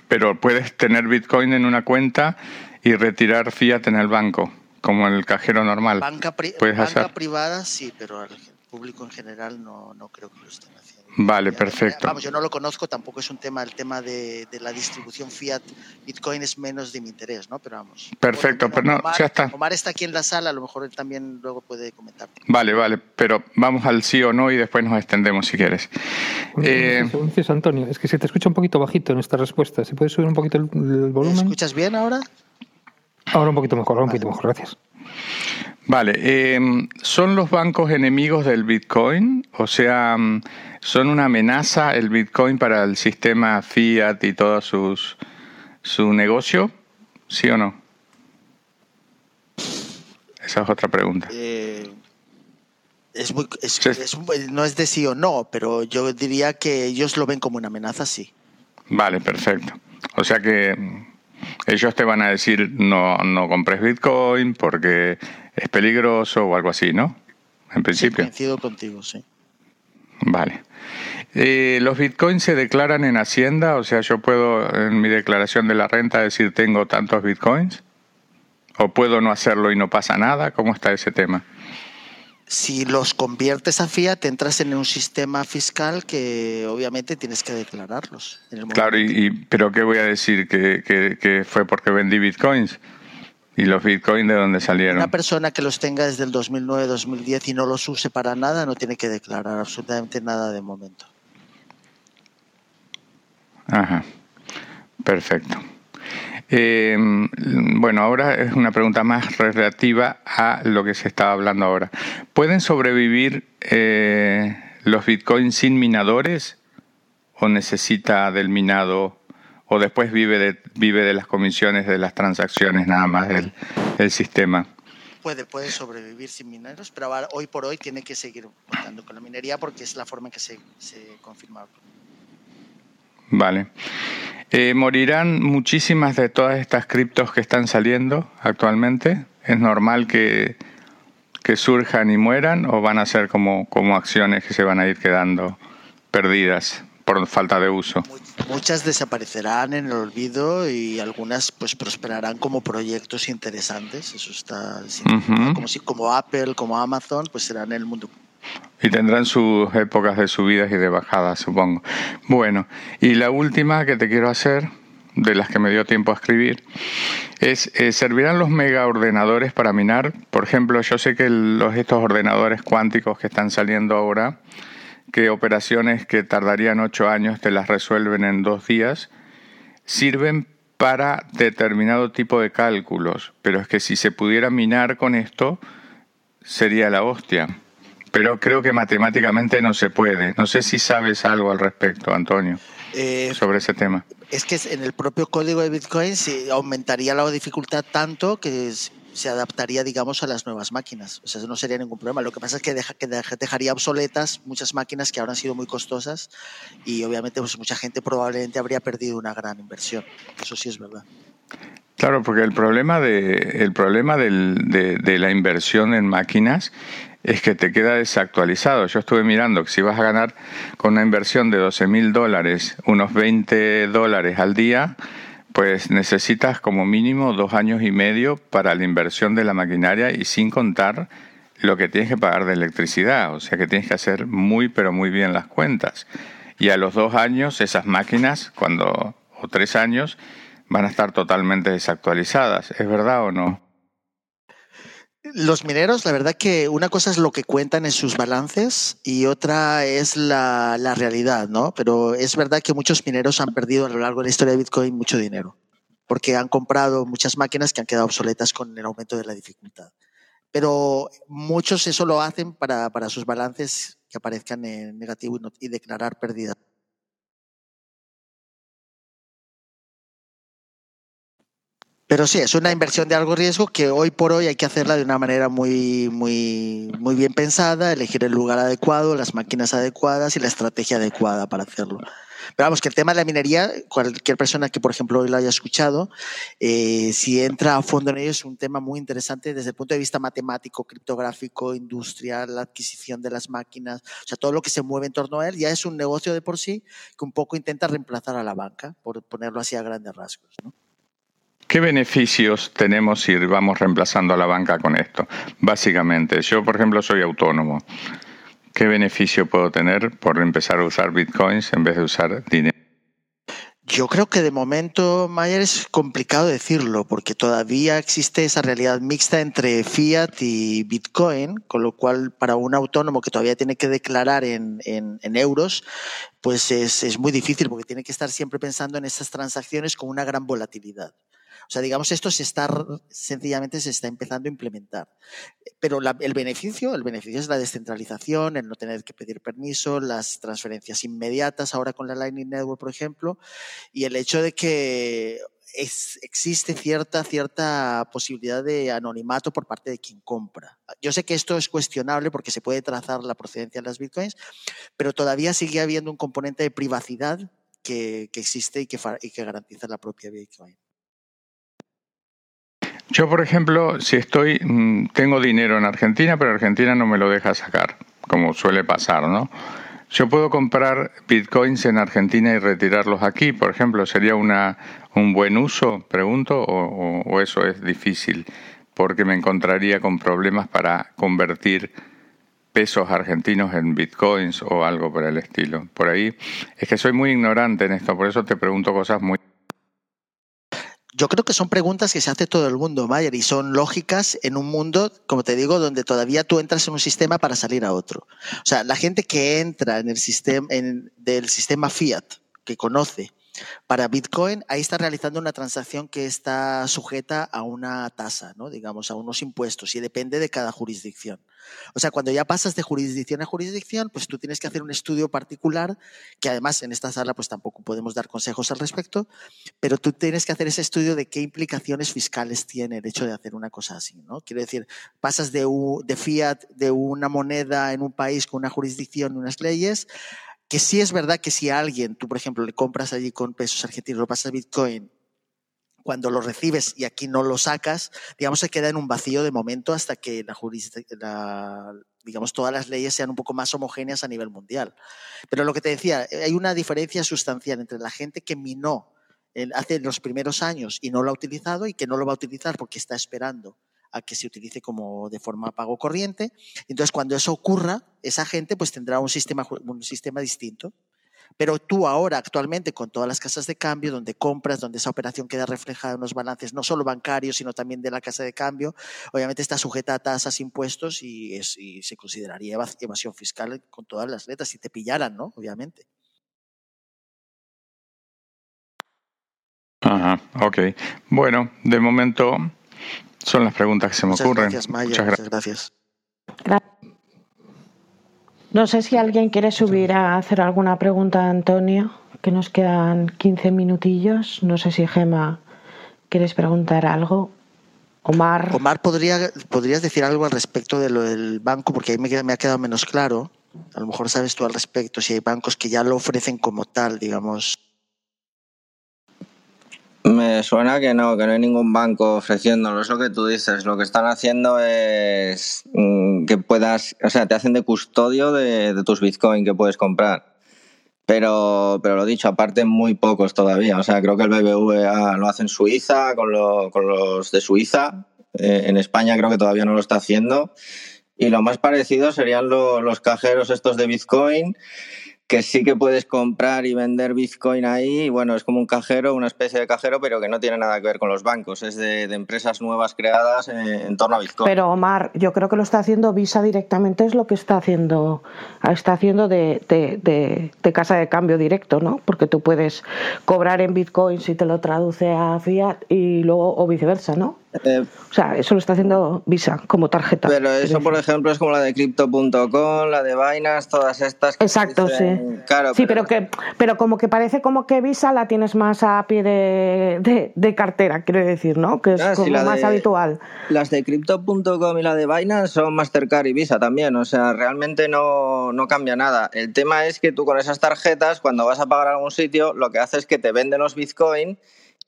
Pero puedes tener bitcoin en una cuenta y retirar fiat en el banco, como en el cajero normal. Banca, banca privada sí, pero al público en general no, no creo que lo estén haciendo. Vale, perfecto. Vamos, yo no lo conozco, tampoco es un tema, el tema de, la distribución fiat Bitcoin es menos de mi interés, ¿no? Pero vamos. Perfecto, pero no, Omar, ya está. Omar está aquí en la sala, a lo mejor él también luego puede comentar. Vale, vale, pero vamos al sí o no y después nos extendemos si quieres. Eh, Antonio, es que se te escucha un poquito bajito en esta respuesta. ¿Se puede subir un poquito el, volumen? ¿Me escuchas bien ahora? Ahora un poquito mejor, ahora un poquito mejor, gracias. Vale, eh, ¿son los bancos enemigos del Bitcoin? O sea, mm, ¿son una amenaza el Bitcoin para el sistema fiat y todo sus, su negocio? ¿Sí o no? Esa es otra pregunta. Eh, Es muy, no es de sí o no, pero yo diría que ellos lo ven como una amenaza, sí. Vale, perfecto. O sea que ellos te van a decir no, no compres Bitcoin porque es peligroso o algo así, ¿no? En principio. Sí, coincido contigo, sí. Vale. Eh, ¿Los bitcoins se declaran en Hacienda? O sea, yo puedo en mi declaración de la renta decir tengo tantos bitcoins. ¿O puedo no hacerlo y no pasa nada? ¿Cómo está ese tema? Si los conviertes a fiat, entras en un sistema fiscal que obviamente tienes que declararlos. claro, y, pero ¿qué voy a decir? ¿Que, que fue porque vendí bitcoins? ¿Y los bitcoins de dónde salieron? Una persona que los tenga desde el 2009-2010 y no los use para nada no tiene que declarar absolutamente nada de momento. Ajá, perfecto. Eh, bueno, ahora es una pregunta más relativa a lo que se estaba hablando ahora. ¿Pueden sobrevivir eh, los bitcoins sin minadores o necesita del minado o después vive de, vive de las comisiones de las transacciones nada más del, sistema. Puede, puede sobrevivir sin mineros, pero hoy por hoy tiene que seguir contando con la minería porque es la forma en que se, se confirma. Vale. Eh, ¿Morirán muchísimas de todas estas criptos que están saliendo actualmente? ¿Es normal que, que surjan y mueran o van a ser como, como acciones que se van a ir quedando perdidas? por falta de uso. Muchas desaparecerán en el olvido y algunas pues prosperarán como proyectos interesantes. Eso está como si como Apple, como Amazon, pues serán en el mundo. Y tendrán sus épocas de subidas y de bajadas, supongo. Bueno, y la última que te quiero hacer, de las que me dio tiempo a escribir, es, eh, ¿servirán los mega ordenadores para minar? Por ejemplo, yo sé que los, estos ordenadores cuánticos que están saliendo ahora, que operaciones que tardarían ocho años te las resuelven en dos días, sirven para determinado tipo de cálculos, pero es que si se pudiera minar con esto, sería la hostia. Pero creo que matemáticamente no se puede. No sé si sabes algo al respecto, Antonio, eh, sobre ese tema. Es que en el propio código de Bitcoin se aumentaría la dificultad tanto que se adaptaría, digamos, a las nuevas máquinas. O sea, eso no sería ningún problema. Lo que pasa es que, deja, que dejaría obsoletas muchas máquinas que ahora han sido muy costosas y obviamente pues, mucha gente probablemente habría perdido una gran inversión. Eso sí es verdad. Claro, porque el problema de, el problema de, de la inversión en máquinas es que te queda desactualizado. Yo estuve mirando que si vas a ganar con una inversión de 12 mil dólares unos 20 dólares al día, pues necesitas como mínimo dos años y medio para la inversión de la maquinaria y sin contar lo que tienes que pagar de electricidad. O sea que tienes que hacer muy, pero muy bien las cuentas. Y a los dos años esas máquinas, cuando, o tres años, van a estar totalmente desactualizadas. ¿Es verdad o no? Los mineros, la verdad que una cosa es lo que cuentan en sus balances y otra es la, realidad, ¿no? Pero es verdad que muchos mineros han perdido a lo largo de la historia de Bitcoin mucho dinero, porque han comprado muchas máquinas que han quedado obsoletas con el aumento de la dificultad. Pero muchos eso lo hacen para, para sus balances que aparezcan en negativo y, y declarar pérdida. Pero sí, es una inversión de algo riesgo que hoy por hoy hay que hacerla de una manera muy, muy, muy bien pensada, elegir el lugar adecuado, las máquinas adecuadas y la estrategia adecuada para hacerlo. Pero vamos, que el tema de la minería, cualquier persona que, por ejemplo, hoy lo haya escuchado, eh, si entra a fondo en ello, es un tema muy interesante desde el punto de vista matemático, criptográfico, industrial, la adquisición de las máquinas, o sea, todo lo que se mueve en torno a él, ya es un negocio de por sí que un poco intenta reemplazar a la banca, por ponerlo así a grandes rasgos. ¿no? ¿Qué beneficios tenemos si vamos reemplazando a la banca con esto? Básicamente, yo por ejemplo soy autónomo. ¿Qué beneficio puedo tener por empezar a usar bitcoins en vez de usar dinero? Yo creo que de momento, Mayer, es complicado decirlo, porque todavía existe esa realidad mixta entre fiat y Bitcoin, con lo cual para un autónomo que todavía tiene que declarar en, euros, pues es, es, muy difícil, porque tiene que estar siempre pensando en esas transacciones con una gran volatilidad. O sea, digamos, esto se está, sencillamente se está empezando a implementar. Pero el beneficio, el beneficio es la descentralización, el no tener que pedir permiso, las transferencias inmediatas ahora con la Lightning Network, por ejemplo, y el hecho de que existe cierta, cierta posibilidad de anonimato por parte de quien compra. Yo sé que esto es cuestionable porque se puede trazar la procedencia de las bitcoins, pero todavía sigue habiendo un componente de privacidad que, existe y que, y que garantiza la propia bitcoin. Yo, por ejemplo, si estoy, mm, tengo dinero en Argentina, pero Argentina no me lo deja sacar, como suele pasar, ¿no? Yo puedo comprar bitcoins en Argentina y retirarlos aquí, por ejemplo, ¿sería una, un buen uso, pregunto, o, eso es difícil? Porque me encontraría con problemas para convertir pesos argentinos en bitcoins o algo por el estilo. Por ahí es que soy muy ignorante en esto, por eso te pregunto cosas muy yo creo que son preguntas que se hace todo el mundo, Mayer, y son lógicas en un mundo, como te digo, donde todavía tú entras en un sistema para salir a otro. O sea, la gente que entra en el sistema en, del sistema fiat, que conoce para Bitcoin, ahí está realizando una transacción que está sujeta a una tasa, ¿no? digamos, a unos impuestos y depende de cada jurisdicción. O sea, cuando ya pasas de jurisdicción a jurisdicción, pues tú tienes que hacer un estudio particular, que además en esta sala pues tampoco podemos dar consejos al respecto, pero tú tienes que hacer ese estudio de qué implicaciones fiscales tiene el hecho de hacer una cosa así, ¿no? Quiero decir, pasas de, de fiat, de una moneda en un país con una jurisdicción y unas leyes, que sí es verdad que si a alguien, tú por ejemplo, le compras allí con pesos argentinos, lo pasas a Bitcoin, cuando lo recibes y aquí no lo sacas, digamos, se queda en un vacío de momento hasta que la, la digamos, todas las leyes sean un poco más homogéneas a nivel mundial. Pero lo que te decía, hay una diferencia sustancial entre la gente que minó hace los primeros años y no lo ha utilizado y que no lo va a utilizar porque está esperando a que se utilice como de forma pago corriente. Entonces, cuando eso ocurra, esa gente pues tendrá un sistema, un sistema distinto. Pero tú ahora, actualmente, con todas las casas de cambio, donde compras, donde esa operación queda reflejada en los balances, no solo bancarios, sino también de la casa de cambio, obviamente está sujeta a tasas, impuestos y, es, y se consideraría evasión fiscal con todas las letras, si te pillaran, ¿no? Obviamente. Ajá, ok. Bueno, de momento son las preguntas que se me ocurren. Gracias, Maya, muchas, muchas gracias. No sé si alguien quiere subir a hacer alguna pregunta a Antonio, que nos quedan 15 minutillos. No sé si Gema quieres preguntar algo. Omar. Omar, ¿podría, ¿podrías decir algo al respecto de lo del banco? Porque ahí me, me ha quedado menos claro. A lo mejor sabes tú al respecto si hay bancos que ya lo ofrecen como tal, digamos. Me suena que no, que no hay ningún banco ofreciéndolo. Es lo que tú dices. Lo que están haciendo es mm, que puedas, o sea, te hacen de custodio de, tus Bitcoin que puedes comprar. Pero, pero lo dicho, aparte muy pocos todavía. O sea, creo que el BBVA lo hace en Suiza, con, con los de Suiza. Eh, en España creo que todavía no lo está haciendo. Y lo más parecido serían los cajeros estos de Bitcoin que sí que puedes comprar y vender Bitcoin ahí. Bueno, es como un cajero, una especie de cajero, pero que no tiene nada que ver con los bancos. Es de, empresas nuevas creadas en, torno a Bitcoin. Pero Omar, yo creo que lo está haciendo Visa directamente, es lo que está haciendo, está haciendo de, de, casa de cambio directo, ¿no? Porque tú puedes cobrar en Bitcoin si te lo traduce a fiat y luego o viceversa, ¿no? Eh, o sea, eso lo está haciendo Visa como tarjeta. Pero eso, por ejemplo, es como la de Crypto.com, la de Binance, todas estas. Exacto, sí. Claro, sí, pero... que, pero como que parece como que Visa la tienes más a pie de, de, cartera, quiero decir, ¿no? Que es ah, como más habitual. Las de Crypto.com y la de Binance son Mastercard y Visa también, o sea, realmente no, no cambia nada. El tema es que tú con esas tarjetas, cuando vas a pagar a algún sitio, lo que haces es que te venden los Bitcoin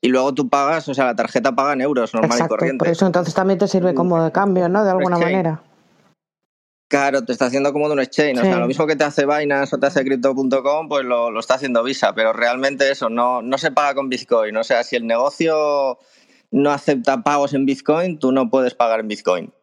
y luego tú pagas, o sea, la tarjeta paga en euros normal y corriente. Por eso entonces también te sirve como de cambio, ¿no? De alguna manera. Claro, te está haciendo como de un exchange. O sea, lo mismo que te hace Binance o te hace Crypto.com, pues lo, lo, está haciendo Visa. Pero realmente eso no, no se paga con Bitcoin. O sea, si el negocio no acepta pagos en Bitcoin, tú no puedes pagar en Bitcoin.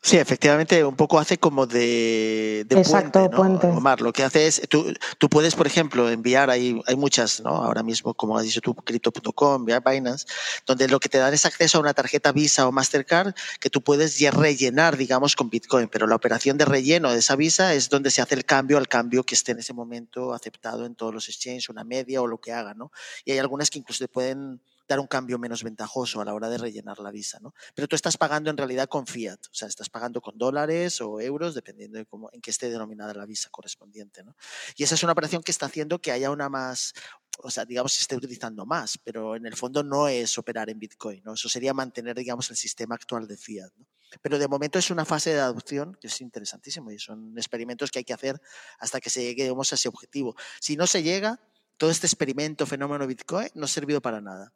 Sí, efectivamente, un poco hace como de, Exacto, puente, Omar, lo que hace es, tú, tú puedes, por ejemplo, enviar, hay, hay muchas, ¿no? Ahora mismo, como has dicho tú, Crypto.com, Binance, donde lo que te dan es acceso a una tarjeta Visa o Mastercard que tú puedes rellenar, digamos, con Bitcoin, pero la operación de relleno de esa Visa es donde se hace el cambio al cambio que esté en ese momento aceptado en todos los exchanges, una media o lo que haga, ¿no? Y hay algunas que incluso te pueden dar un cambio menos ventajoso a la hora de rellenar la visa, ¿no? Pero tú estás pagando en realidad con fiat, o sea, estás pagando con dólares o euros, dependiendo de cómo, en qué esté denominada la visa correspondiente, ¿no? Y esa es una operación que está haciendo que haya una más, o sea, digamos, se esté utilizando más, pero en el fondo no es operar en Bitcoin, ¿no? Eso sería mantener, digamos, el sistema actual de fiat, ¿no? Pero de momento es una fase de adopción que es interesantísimo y son experimentos que hay que hacer hasta que se lleguemos a ese objetivo. Si no se llega, todo este experimento, fenómeno Bitcoin, no ha servido para nada.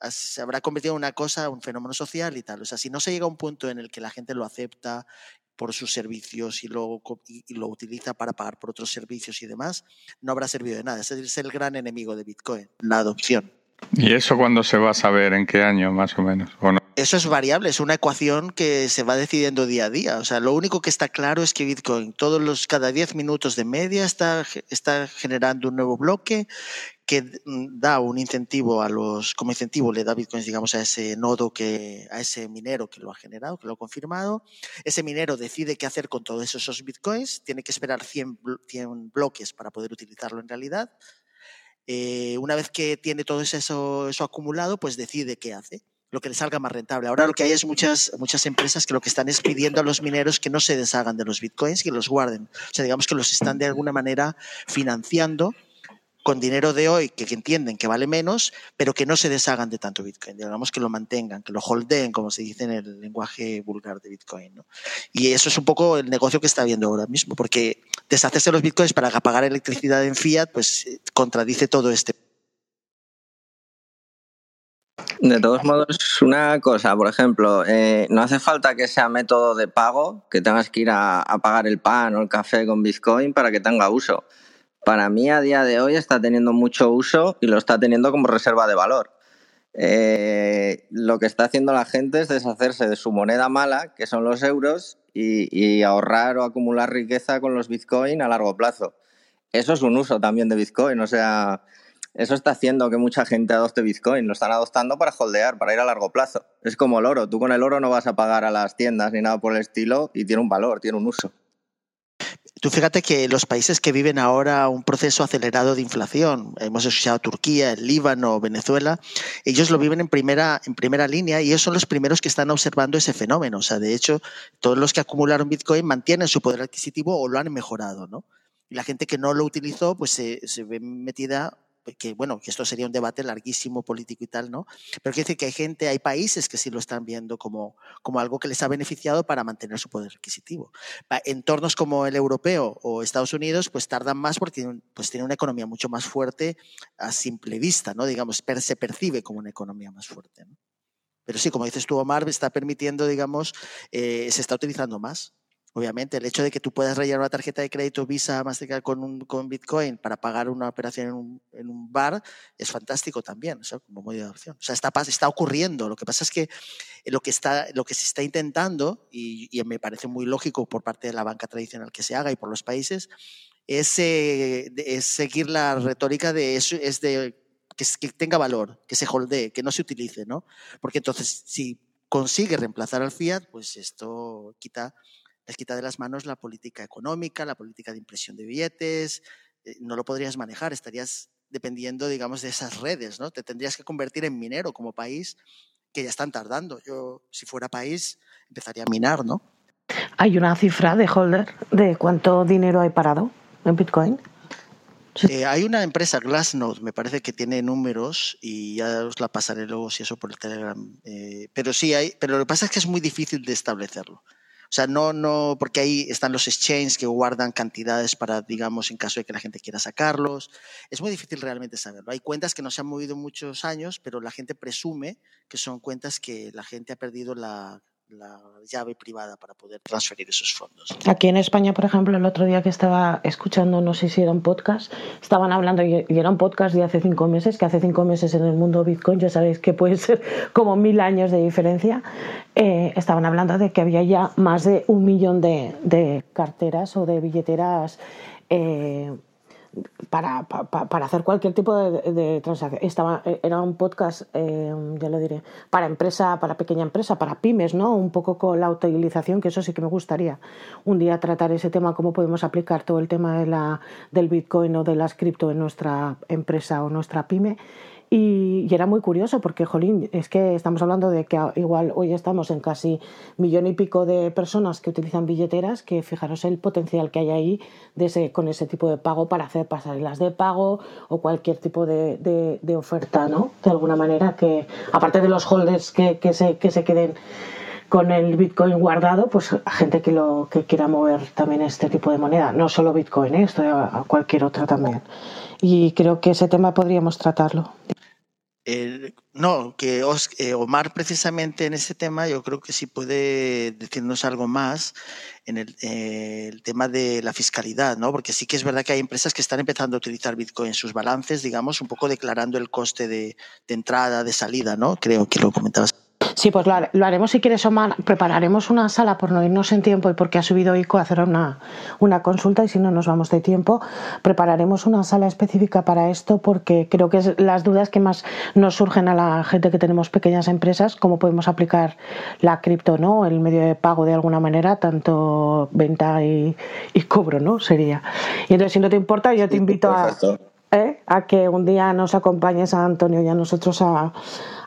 Se habrá convertido en una cosa, un fenómeno social y tal. O sea, si no se llega a un punto en el que la gente lo acepta por sus servicios y lo, y lo utiliza para pagar por otros servicios y demás, no habrá servido de nada. Ese es el gran enemigo de Bitcoin, la adopción. ¿Y eso cuándo se va a saber? ¿En qué año más o menos? ¿O no? Eso es variable, es una ecuación que se va decidiendo día a día. O sea, lo único que está claro es que Bitcoin todos los cada 10 minutos de media está, está generando un nuevo bloque que mm, da un incentivo a los, como incentivo le da bitcoins, digamos, a ese nodo que, a ese minero que lo ha generado, que lo ha confirmado. Ese minero decide qué hacer con todos esos bitcoins, tiene que esperar 100, 100 bloques para poder utilizarlo en realidad. Eh, una vez que tiene todo eso, eso acumulado, pues decide qué hace lo que le salga más rentable. Ahora lo que hay es muchas, muchas empresas que lo que están es pidiendo a los mineros que no se deshagan de los bitcoins, que los guarden. O sea, digamos que los están de alguna manera financiando con dinero de hoy que, entienden que vale menos, pero que no se deshagan de tanto Bitcoin, digamos que lo mantengan, que lo holdeen, como se dice en el lenguaje vulgar de Bitcoin. Y eso es un poco el negocio que está habiendo ahora mismo, porque deshacerse de los Bitcoins para pagar electricidad en fiat, pues eh, contradice todo este. De todos modos, una cosa, por ejemplo, eh, no hace falta que sea método de pago, que tengas que ir a pagar el pan o el café con Bitcoin para que tenga uso para mí a día de hoy está teniendo mucho uso y lo está teniendo como reserva de valor. Eh, lo que está haciendo la gente es deshacerse de su moneda mala, que son los euros, y, ahorrar o acumular riqueza con los Bitcoin a largo plazo. Eso es un uso también de Bitcoin, o sea, eso está haciendo que mucha gente adopte Bitcoin, lo están adoptando para holdear, para ir a largo plazo. Es como el oro, tú con el oro no vas a pagar a las tiendas ni nada por el estilo y tiene un valor, tiene un uso. Tú fíjate que los países que viven ahora un proceso acelerado de inflación, hemos escuchado Turquía, el Líbano, Venezuela, ellos lo viven en primera, en primera línea y ellos son los primeros que están observando ese fenómeno. O sea, de hecho, todos los que acumularon Bitcoin mantienen su poder adquisitivo o lo han mejorado, ¿no? Y la gente que no lo utilizó, pues se, se ve metida que bueno, que esto sería un debate larguísimo político y tal, ¿no? Pero quiere decir que hay gente, hay países que sí lo están viendo como, como algo que les ha beneficiado para mantener su poder adquisitivo. Entornos como el europeo o Estados Unidos, pues tardan más porque tienen, pues tienen una economía mucho más fuerte a simple vista, ¿no? Digamos, se percibe como una economía más fuerte. Pero sí, como dices tú, Omar, está permitiendo, digamos, eh, se está utilizando más. Obviamente, el hecho de que tú puedas rellenar una tarjeta de crédito Visa Mastercard con, un, con Bitcoin para pagar una operación en un, en un bar es fantástico también, o como modo de opción. O sea, está, está ocurriendo. Lo que pasa es que lo que, está, lo que se está intentando, y, me parece muy lógico por parte de la banca tradicional que se haga y por los países, es, eh, es seguir la retórica de eso, es de que, que, tenga valor, que se holdee, que no se utilice, ¿no? Porque entonces, si consigue reemplazar al fiat, pues esto quita les quita de las manos la política económica, la política de impresión de billetes, eh, no lo podrías manejar, estarías dependiendo, digamos, de esas redes, ¿no? Te tendrías que convertir en minero como país, que ya están tardando. Yo, si fuera país, empezaría a minar, ¿no? ¿Hay una cifra de holder de cuánto dinero hay parado en Bitcoin? Eh, hay una empresa, Glassnode, me parece que tiene números y ya os la pasaré luego si eso por el Telegram. Eh, pero sí hay, pero lo que pasa es que es muy difícil de establecerlo. O sea, no, no, porque ahí están los exchanges que guardan cantidades para, digamos, en caso de que la gente quiera sacarlos. Es muy difícil realmente saberlo. Hay cuentas que no se han movido muchos años, pero la gente presume que son cuentas que la gente ha perdido la, la llave privada para poder transferir esos fondos. Aquí en España, por ejemplo, el otro día que estaba escuchando, no sé si era un podcast, estaban hablando, y era un podcast de hace cinco meses, que hace cinco meses en el mundo Bitcoin, ya sabéis que puede ser como mil años de diferencia, eh, estaban hablando de que había ya más de un millón de, carteras o de billeteras eh, para, para, hacer cualquier tipo de, transacción. Estaba, era un podcast, eh, ya lo diré, para empresa, para pequeña empresa, para pymes, ¿no? Un poco con la utilización, que eso sí que me gustaría un día tratar ese tema, cómo podemos aplicar todo el tema de la, del Bitcoin o de las cripto en nuestra empresa o nuestra pyme Y, era muy curioso porque, jolín, es que estamos hablando de que igual hoy estamos en casi millón y pico de personas que utilizan billeteras, que fijaros el potencial que hay ahí de con ese tipo de pago para hacer pasarelas de pago o cualquier tipo de, de, oferta, ¿no? De alguna manera que, aparte de los holders que, que, se, que se queden con el Bitcoin guardado, pues a gente que lo que quiera mover también este tipo de moneda, no solo Bitcoin, ¿eh? esto a cualquier otra también. Y creo que ese tema podríamos tratarlo. no, que eh, Omar precisamente en ese tema yo creo que sí puede decirnos algo más en el, eh, el, tema de la fiscalidad, ¿no? Porque sí que es verdad que hay empresas que están empezando a utilizar Bitcoin en sus balances, digamos, un poco declarando el coste de, de entrada, de salida, ¿no? Creo que lo comentabas. Sí, pues lo, haremos si quieres, Omar. Prepararemos una sala por no irnos en tiempo y porque ha subido ICO a hacer una, una consulta y si no nos vamos de tiempo, prepararemos una sala específica para esto porque creo que es las dudas que más nos surgen a la gente que tenemos pequeñas empresas, cómo podemos aplicar la cripto, ¿no? El medio de pago de alguna manera, tanto venta y, cobro, ¿no? Sería. Y entonces, si no te importa, yo te invito a, ¿eh? a que un día nos acompañes a Antonio y a nosotros a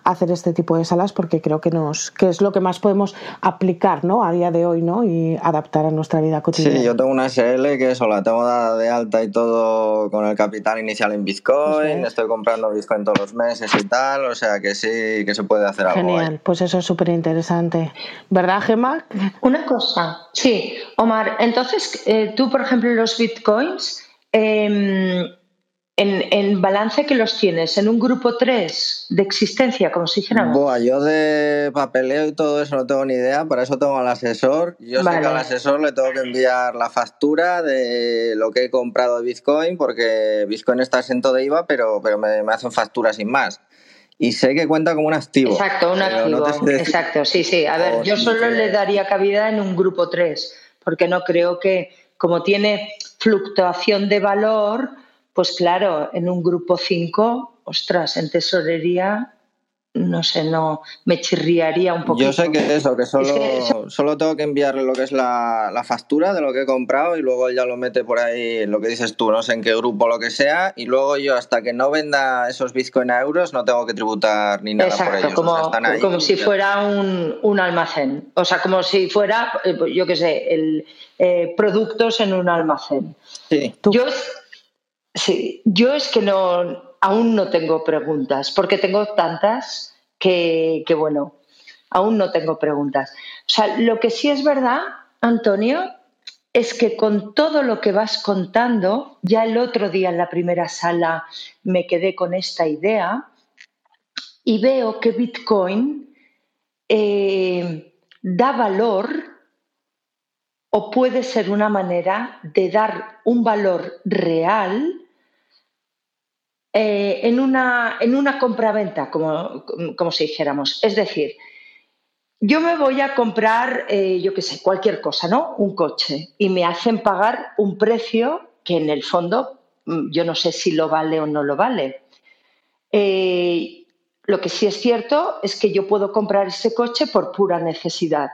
hacer este tipo de salas porque creo que nos que es lo que más podemos aplicar ¿no? a día de hoy ¿no? y adaptar a nuestra vida cotidiana. Sí, yo tengo una SL que eso la tengo dada de alta y todo con el capital inicial en Bitcoin, estoy comprando Bitcoin todos los meses y tal, o sea que sí que se puede hacer algo. Genial, pues eso es súper interesante. ¿Verdad, Gemma? Una cosa, sí, Omar, entonces eh, tú, por ejemplo, los Bitcoins... Eh, en, balance que los tienes, en un grupo 3 de existencia, como si dijéramos. Buah, yo de papeleo y todo eso no tengo ni idea, para eso tengo al asesor. Yo sé que al asesor le tengo que enviar la factura de lo que he comprado de Bitcoin, porque Bitcoin está exento de IVA, pero, pero me, hacen factura sin más. Y sé que cuenta como un activo. Exacto, un activo. Exacto, sí, sí. A ver, yo solo le daría cabida en un grupo 3, porque no creo que, como tiene fluctuación de valor, pues claro, en un grupo 5, ostras, en tesorería, no sé, no, me chirriaría un poco. Yo sé que eso, que solo, solo tengo que enviarle lo que es la, factura de lo que he comprado y luego él ya lo mete por ahí, lo que dices tú, no sé en qué grupo lo que sea, y luego yo hasta que no venda esos bitcoin a euros no tengo que tributar ni nada por ellos. Como, como si fuera un, almacén, o sea, como si fuera, eh, yo qué sé, el, eh, productos en un almacén. Sí. Yo Sí, yo es que no, aún no tengo preguntas, porque tengo tantas que, bueno, aún no tengo preguntas. O sea, lo que sí es verdad, Antonio, es que con todo lo que vas contando, ya el otro día en la primera sala me quedé con esta idea y veo que Bitcoin eh, da valor o puede ser una manera de dar un valor real eh, en una, en una compraventa, como, como si dijéramos. Es decir, yo me voy a comprar, eh, yo qué sé, cualquier cosa, ¿no? Un coche y me hacen pagar un precio que en el fondo mm, yo no sé si lo vale o no lo vale. Eh, lo que sí es cierto es que yo puedo comprar ese coche por pura necesidad,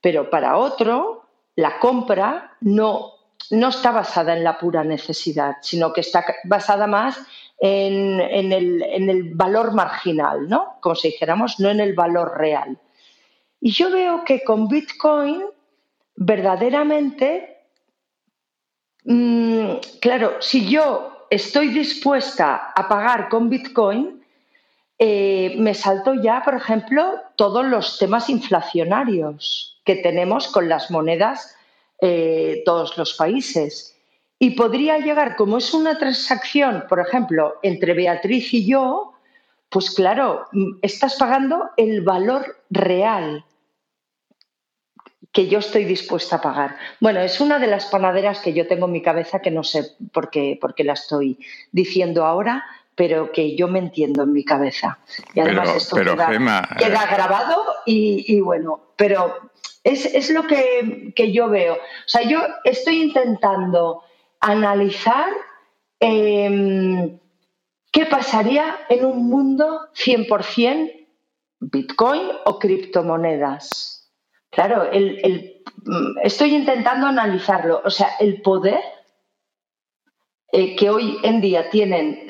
pero para otro la compra no, no está basada en la pura necesidad, sino que está basada más en, el, valor marginal, ¿no? Como si dijéramos, no en el valor real. Y yo veo que con Bitcoin, verdaderamente, mm, claro, si yo estoy dispuesta a pagar con Bitcoin, eh, me salto ya, por ejemplo, todos los temas inflacionarios que tenemos con las monedas eh, todos los países. Y podría llegar, como es una transacción, por ejemplo, entre Beatriz y yo, pues claro, mm, estás pagando el valor real que yo estoy dispuesta a pagar. Bueno, es una de las panaderas que yo tengo en mi cabeza que no sé por qué, por qué la estoy diciendo ahora, pero que yo me entiendo en mi cabeza. Y además esto queda, eh, grabado y, bueno, pero es, es lo que, que, yo veo. O sea, yo estoy intentando analizar em, qué pasaría en un mundo 100% Bitcoin o criptomonedas. Claro, mm, estoy intentando analizarlo. O sea, el poder eh, que hoy en día tienen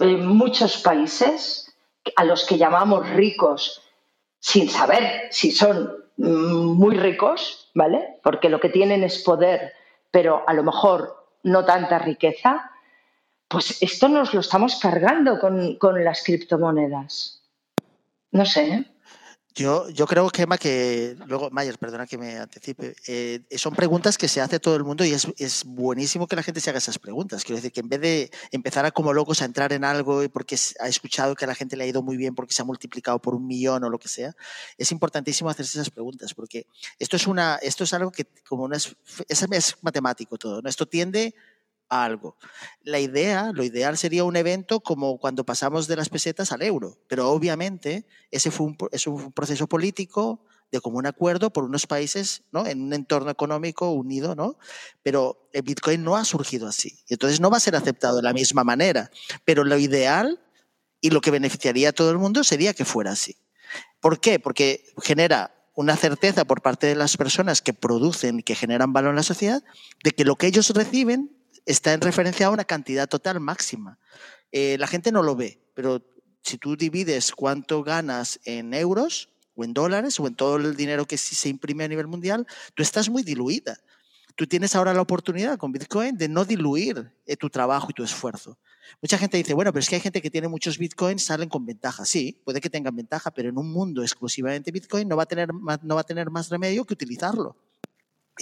eh, muchos países a los que llamamos ricos sin saber si son mm, muy ricos, ¿vale? Porque lo que tienen es poder, pero a lo mejor no tanta riqueza, pues esto nos lo estamos cargando con, con las criptomonedas. No sé, ¿eh? Yo, yo creo, Gemma, que luego, Mayer, perdona que me anticipe, eh, son preguntas que se hace todo el mundo y es, buenísimo que la gente se haga esas preguntas. Quiero decir que en vez de empezar a como locos a entrar en algo porque ha escuchado que a la gente le ha ido muy bien porque se ha multiplicado por un millón o lo que sea, es importantísimo hacerse esas preguntas porque esto es, una, esto es algo que, como no es, es, es matemático todo, ¿no? esto tiende algo. La idea, lo ideal sería un evento como cuando pasamos de las pesetas al euro, pero obviamente ese fue un, es un proceso político de común acuerdo por unos países, ¿no? En un entorno económico unido, ¿no? Pero el Bitcoin no ha surgido así. Entonces no va a ser aceptado de la misma manera. Pero lo ideal y lo que beneficiaría a todo el mundo sería que fuera así. ¿Por qué? Porque genera una certeza por parte de las personas que producen y que generan valor en la sociedad de que lo que ellos reciben está en referencia a una cantidad total máxima. Eh, la gente no lo ve, pero si tú divides cuánto ganas en euros o en dólares o en todo el dinero que se imprime a nivel mundial, tú estás muy diluida. Tú tienes ahora la oportunidad con Bitcoin de no diluir eh, tu trabajo y tu esfuerzo. Mucha gente dice, bueno, pero es que hay gente que tiene muchos bitcoins, salen con ventaja. Sí, puede que tengan ventaja, pero en un mundo exclusivamente bitcoin no va a tener, no va a tener más remedio que utilizarlo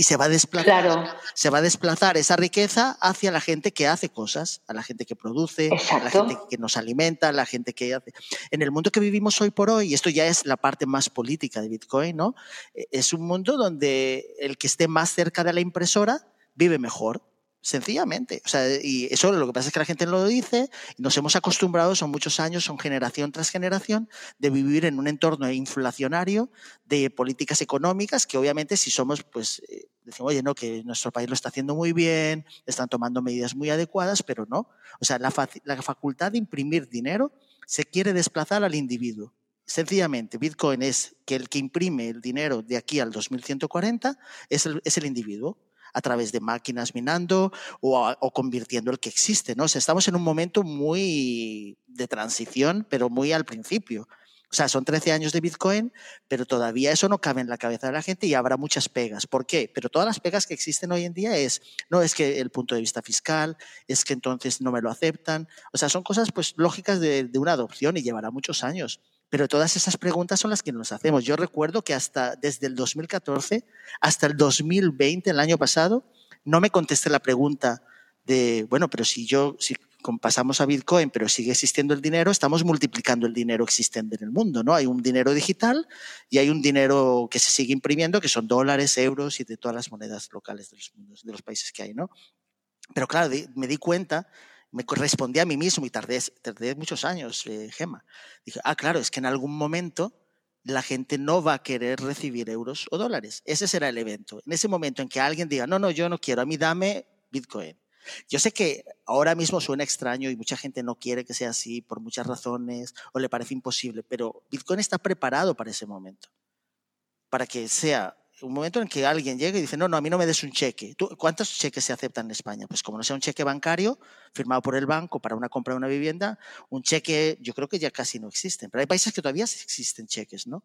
y se va a desplazar se va a desplazar esa riqueza hacia la gente que hace cosas a la gente que produce a la gente que nos alimenta a la gente que hace. En el mundo que vivimos hoy por hoy y esto ya es la parte más política de Bitcoin no e, es un mundo donde el que esté más cerca de la impresora vive mejor Sencillamente. O sea, y eso lo que pasa es que la gente no lo dice nos hemos acostumbrado, son muchos años, son generación tras generación, de vivir en un entorno inflacionario de políticas económicas que obviamente si somos, pues, eh, decimos, oye, no, que nuestro país lo está haciendo muy bien, están tomando medidas muy adecuadas, pero no. O sea, la, la facultad de imprimir dinero se quiere desplazar al individuo. Sencillamente, Bitcoin es que el que imprime el dinero de aquí al 2140 es el, es el individuo a través de máquinas minando o, convirtiendo el que existe, ¿no? Estamos en un momento muy de transición, pero muy al principio. O sea, son 13 años de Bitcoin, pero todavía eso no cabe en la cabeza de la gente y habrá muchas pegas. ¿Por qué? Pero todas las pegas que existen hoy en día es, no es que el punto de vista fiscal, es que entonces no me lo aceptan. O sea, son cosas pues lógicas de, de una adopción y llevará muchos años. Pero todas esas preguntas son las que nos hacemos. Yo recuerdo que hasta desde el 2014 hasta el 2020, el año pasado, no me contesté la pregunta de, bueno, pero si yo, si pasamos a Bitcoin, pero sigue existiendo el dinero, estamos multiplicando el dinero existente en el mundo, ¿no? Hay un dinero digital y hay un dinero que se sigue imprimiendo, que son dólares, euros y de todas las monedas locales de los, de los países que hay, ¿no? Pero claro, me di cuenta me correspondía a mí mismo y tardé, tardé muchos años, eh, Gema. Dije, ah, claro, es que en algún momento la gente no va a querer recibir euros o dólares. Ese será el evento. En ese momento en que alguien diga, no, no, yo no quiero, a mí dame Bitcoin. Yo sé que ahora mismo suena extraño y mucha gente no quiere que sea así por muchas razones o le parece imposible, pero Bitcoin está preparado para ese momento, para que sea un momento en que alguien llega y dice, no, no, a mí no me des un cheque. ¿Cuántos cheques se aceptan en España? Pues como no sea un cheque bancario firmado por el banco para una compra de una vivienda, un cheque yo creo que ya casi no existen. Pero hay países que todavía existen cheques, ¿no?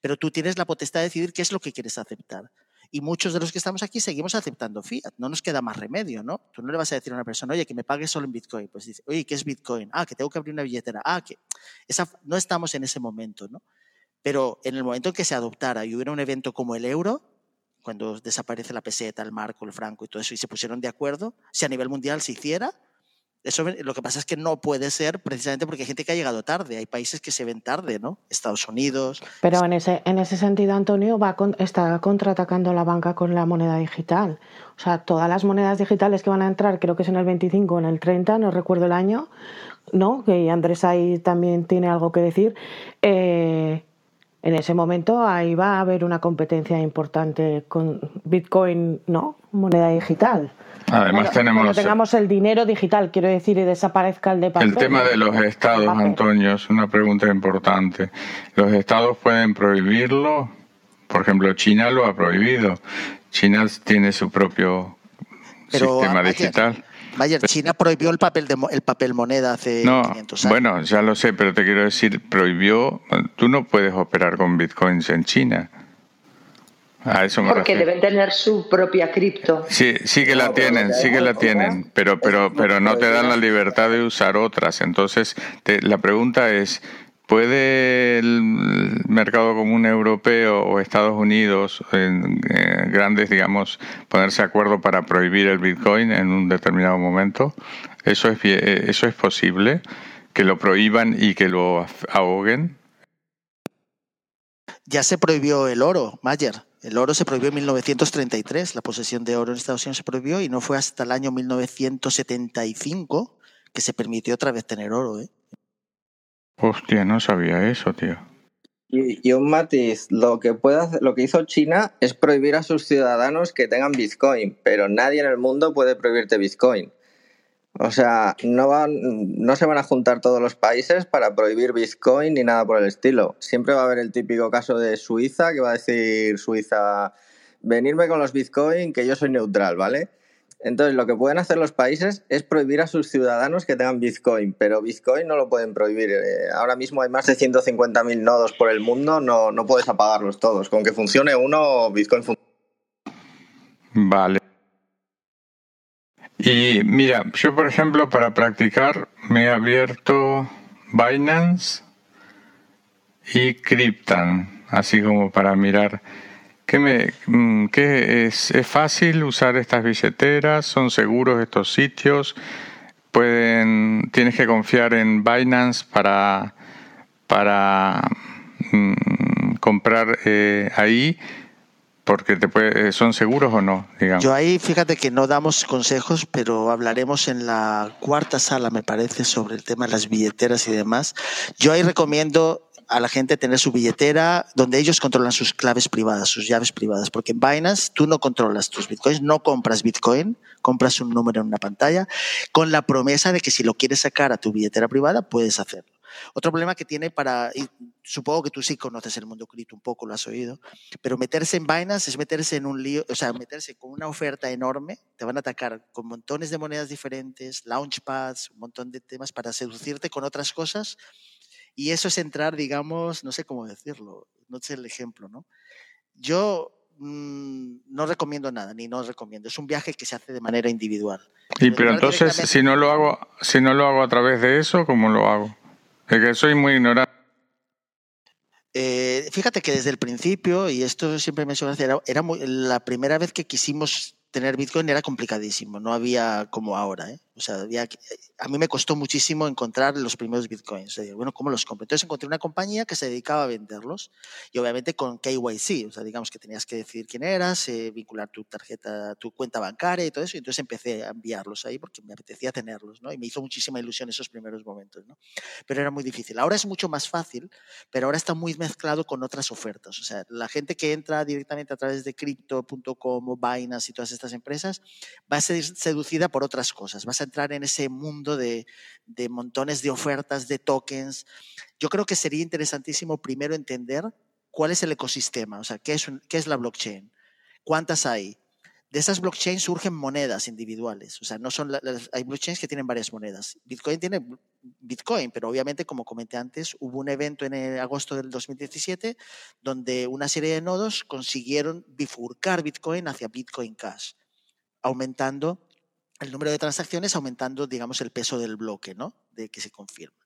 Pero tú tienes la potestad de decidir qué es lo que quieres aceptar. Y muchos de los que estamos aquí seguimos aceptando fiat. No nos queda más remedio, ¿no? Tú no le vas a decir a una persona, oye, que me pague solo en Bitcoin. Pues dice, oye, ¿qué es Bitcoin? Ah, que tengo que abrir una billetera. Ah, que... Esa... No estamos en ese momento, ¿no? Pero en el momento en que se adoptara y hubiera un evento como el euro, cuando desaparece la peseta, el marco, el franco y todo eso, y se pusieron de acuerdo, si a nivel mundial se hiciera, eso lo que pasa es que no puede ser precisamente porque hay gente que ha llegado tarde, hay países que se ven tarde, ¿no? Estados Unidos. Pero en ese, en ese sentido, Antonio, va está contraatacando la banca con la moneda digital. O sea, todas las monedas digitales que van a entrar, creo que es en el 25 o en el 30, no recuerdo el año, ¿no? Que Andrés ahí también tiene algo que decir. Eh, en ese momento ahí va a haber una competencia importante con Bitcoin, ¿no? Moneda digital. Además tenemos... Cuando tengamos el dinero digital, quiero decir, y desaparezca el de papel. El tema de los estados, Antonio, es una pregunta importante. ¿Los estados pueden prohibirlo? Por ejemplo, China lo ha prohibido. China tiene su propio sistema digital. Vaya, China prohibió el papel, de, el papel moneda hace no, 500 años. Bueno, ya lo sé, pero te quiero decir, prohibió, tú no puedes operar con bitcoins en China. A eso me Porque deben tener su propia cripto. Sí, sí que la tienen, sí que la tienen, pero, pero, pero no te dan la libertad de usar otras. Entonces, la pregunta es, ¿Puede el mercado común europeo o Estados Unidos, en, eh, grandes, digamos, ponerse de acuerdo para prohibir el Bitcoin en un determinado momento? ¿Eso es, eh, eso es posible? ¿Que lo prohíban y que lo ahoguen? Ya se prohibió el oro, Mayer. El oro se prohibió en 1933, la posesión de oro en Estados Unidos se prohibió y no fue hasta el año 1975 que se permitió otra vez tener oro. ¿eh? Hostia, no sabía eso, tío. Y, un matiz, lo que, puede lo que hizo China es prohibir a sus ciudadanos que tengan Bitcoin, pero nadie en el mundo puede prohibirte Bitcoin. O sea, no, van, no se van a juntar todos los países para prohibir Bitcoin ni nada por el estilo. Siempre va a haber el típico caso de Suiza, que va a decir Suiza, venirme con los Bitcoin, que yo soy neutral, ¿vale? Entonces, lo que pueden hacer los países es prohibir a sus ciudadanos que tengan Bitcoin, pero Bitcoin no lo pueden prohibir. Eh, ahora mismo hay más de 150.000 nodos por el mundo, no, no puedes apagarlos todos. Con que funcione uno, Bitcoin funciona. Vale. Y mira, yo por ejemplo para practicar me he abierto Binance y Cryptan, así como para mirar ¿Qué me, mm, qué es, es, fácil usar estas billeteras? ¿Son seguros estos sitios? Pueden, tienes que confiar en Binance para, para mm, comprar eh, ahí porque te puede, son seguros o no, digamos. Yo ahí fíjate que no damos consejos, pero hablaremos en la cuarta sala, me parece, sobre el tema de las billeteras y demás. Yo ahí recomiendo a la gente tener su billetera donde ellos controlan sus claves privadas, sus llaves privadas, porque en Binance tú no controlas tus bitcoins, no compras bitcoin, compras un número en una pantalla con la promesa de que si lo quieres sacar a tu billetera privada puedes hacerlo. Otro problema que tiene para, y supongo que tú sí conoces el mundo cripto un poco, lo has oído, pero meterse en Binance es meterse en un lío, o sea, meterse con una oferta enorme, te van a atacar con montones de monedas diferentes, launchpads, un montón de temas para seducirte con otras cosas y eso es entrar, digamos, no sé cómo decirlo, no sé el ejemplo, ¿no? Yo mm, no recomiendo nada, ni no recomiendo. Es un viaje que se hace de manera individual. Y pero entonces, si no lo hago, si no lo hago a través de eso, ¿cómo lo hago? Es que soy muy ignorante. Eh, fíjate que desde el principio, y esto siempre me suena era, era la primera vez que quisimos tener Bitcoin era complicadísimo, no había como ahora. ¿eh? O sea, había, a mí me costó muchísimo encontrar los primeros bitcoins. bueno, ¿cómo los compro? Entonces encontré una compañía que se dedicaba a venderlos y obviamente con KYC, o sea, digamos que tenías que decidir quién eras, eh, vincular tu tarjeta, tu cuenta bancaria y todo eso. Y entonces empecé a enviarlos ahí porque me apetecía tenerlos, ¿no? Y me hizo muchísima ilusión esos primeros momentos, ¿no? Pero era muy difícil. Ahora es mucho más fácil, pero ahora está muy mezclado con otras ofertas. O sea, la gente que entra directamente a través de crypto.com o Binance y todas estas empresas va a ser seducida por otras cosas. Vas a entrar en ese mundo de, montones de ofertas, de tokens. Yo creo que sería interesantísimo primero entender cuál es el ecosistema, o sea, qué es, qué es la blockchain, cuántas hay. De esas blockchains surgen monedas individuales, o sea, no son hay blockchains que tienen varias monedas. Bitcoin tiene Bitcoin, pero obviamente, como comenté antes, hubo un evento en agosto del 2017 donde una serie de nodos consiguieron bifurcar Bitcoin hacia Bitcoin Cash, aumentando el número de transacciones aumentando, digamos, el peso del bloque, ¿no? De que se confirma.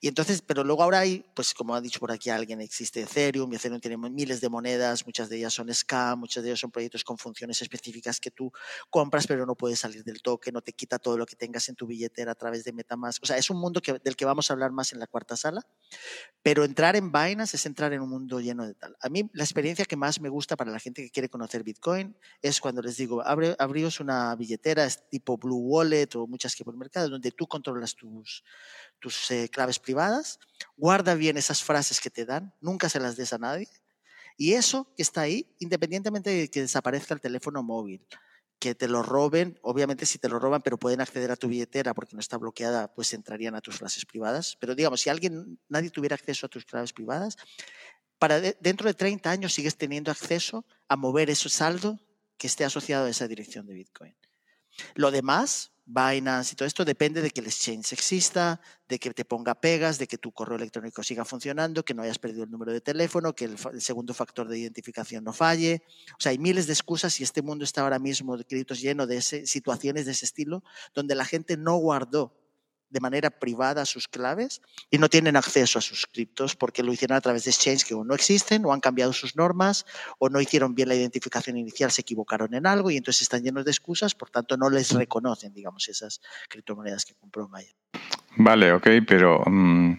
Y entonces, pero luego ahora hay, pues como ha dicho por aquí alguien, existe Ethereum, y Ethereum tiene miles de monedas, muchas de ellas son scam, muchas de ellas son proyectos con funciones específicas que tú compras, pero no puedes salir del toque, no te quita todo lo que tengas en tu billetera a través de Metamask. O sea, es un mundo que, del que vamos a hablar más en la cuarta sala, pero entrar en Binance es entrar en un mundo lleno de tal. A mí la experiencia que más me gusta para la gente que quiere conocer Bitcoin es cuando les digo, abre, abríos una billetera tipo Blue Wallet o muchas que por el mercado, donde tú controlas tus tus eh, claves privadas, guarda bien esas frases que te dan, nunca se las des a nadie. Y eso que está ahí, independientemente de que desaparezca el teléfono móvil, que te lo roben, obviamente si te lo roban, pero pueden acceder a tu billetera porque no está bloqueada, pues entrarían a tus frases privadas. Pero digamos, si alguien, nadie tuviera acceso a tus claves privadas, para dentro de 30 años sigues teniendo acceso a mover ese saldo que esté asociado a esa dirección de Bitcoin. Lo demás, Binance y todo esto depende de que el exchange exista, de que te ponga pegas, de que tu correo electrónico siga funcionando, que no hayas perdido el número de teléfono, que el, segundo factor de identificación no falle. O sea, hay miles de excusas y este mundo está ahora mismo de créditos lleno de situaciones de ese estilo donde la gente no guardó de manera privada sus claves y no tienen acceso a sus criptos porque lo hicieron a través de exchange que o no existen o han cambiado sus normas o no hicieron bien la identificación inicial, se equivocaron en algo y entonces están llenos de excusas, por tanto no les reconocen, digamos, esas criptomonedas que compró Maya. Vale, ok, pero mm,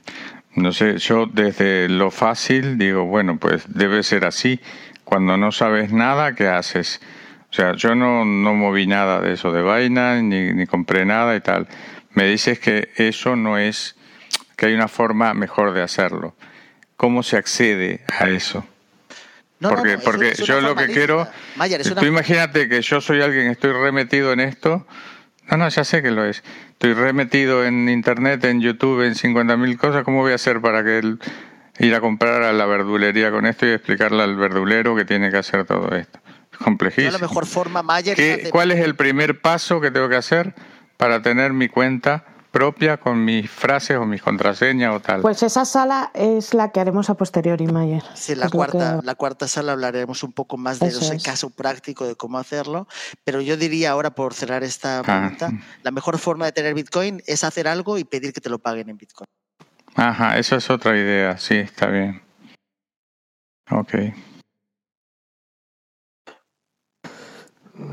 no sé, yo desde lo fácil digo, bueno, pues debe ser así. Cuando no sabes nada, ¿qué haces? O sea, yo no, no moví nada de eso de vaina, ni, ni compré nada y tal me dices que eso no es, que hay una forma mejor de hacerlo. ¿Cómo se accede a eso? porque porque yo lo que quiero, tú imagínate que yo soy alguien, estoy remetido en esto. No, no, ya sé que lo es. Estoy remetido en internet, en YouTube, en 50.000 cosas. ¿Cómo voy a hacer para que él ir a comprar a la verdulería con esto y explicarle al verdulero que tiene que hacer todo esto? Es complejísimo. la mejor forma, ¿Cuál es el primer paso que tengo que hacer? Para tener mi cuenta propia con mis frases o mis contraseñas o tal. Pues esa sala es la que haremos a posteriori, Mayer. Sí, la cuarta, la cuarta sala hablaremos un poco más de ese caso práctico de cómo hacerlo, pero yo diría ahora por cerrar esta ah, pregunta, la mejor forma de tener Bitcoin es hacer algo y pedir que te lo paguen en Bitcoin. Ajá, esa es otra idea, sí, está bien. Ok.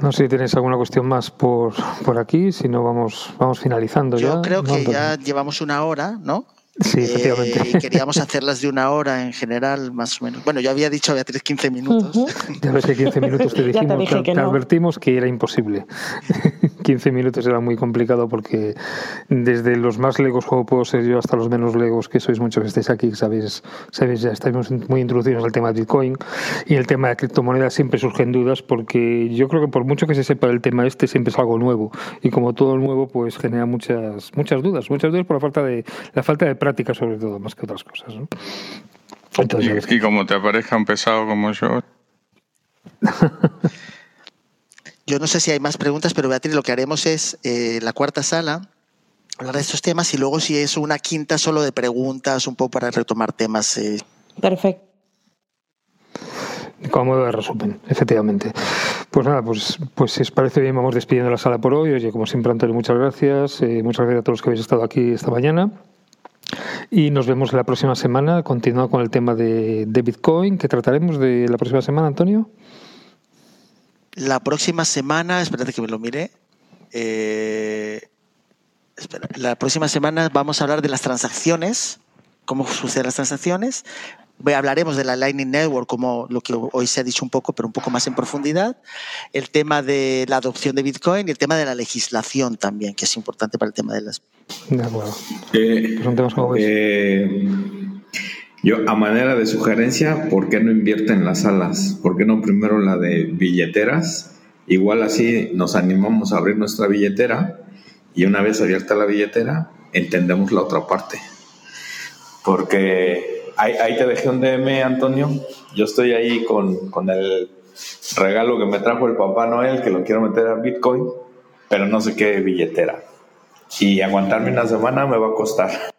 No sé si tienes alguna cuestión más por, por aquí, si no vamos, vamos finalizando ya. Yo creo que ya llevamos una hora, ¿no? Sí, eh, efectivamente. y queríamos hacerlas de una hora en general, más o menos. Bueno, yo había dicho a Beatriz 15 minutos. Ya ves que 15 minutos te dijimos, te, advertimos que era imposible. [LAUGHS] 15 minutos era muy complicado porque desde los más legos como puedo ser yo hasta los menos legos que sois muchos que estáis aquí, sabéis, sabéis ya estamos muy introducidos en el tema de Bitcoin y el tema de criptomonedas siempre surgen dudas porque yo creo que por mucho que se sepa el tema este siempre es algo nuevo y como todo nuevo pues genera muchas muchas dudas, muchas dudas por la falta de la falta de práctica sobre todo, más que otras cosas. y, como te aparezca un pesado como yo. [LAUGHS] yo no sé si hay más preguntas, pero Beatriz, lo que haremos es eh, la cuarta sala, hablar de estos temas y luego si es una quinta solo de preguntas, un poco para retomar temas. Eh. Perfecto. Como modo de resumen, efectivamente. Pues nada, pues, pues si os parece bien, vamos despidiendo la sala por hoy. Oye, como siempre, Antonio, muchas gracias. Eh, muchas gracias a todos los que habéis estado aquí esta mañana. Y nos vemos la próxima semana, continuando con el tema de, Bitcoin, que trataremos de la próxima semana, Antonio. La próxima semana, espérate que me lo mire. Eh, la próxima semana vamos a hablar de las transacciones, cómo suceden las transacciones, hablaremos de la Lightning Network, como lo que hoy se ha dicho un poco, pero un poco más en profundidad. El tema de la adopción de Bitcoin y el tema de la legislación también, que es importante para el tema de las. De acuerdo. Eh, eh, yo, a manera de sugerencia, ¿por qué no invierten las salas? ¿Por qué no primero la de billeteras? Igual así nos animamos a abrir nuestra billetera y una vez abierta la billetera, entendemos la otra parte. Porque ahí, te dejé un DM, Antonio. Yo estoy ahí con, con el regalo que me trajo el Papá Noel, que lo quiero meter a Bitcoin, pero no sé qué billetera. Y aguantarme una semana me va a costar.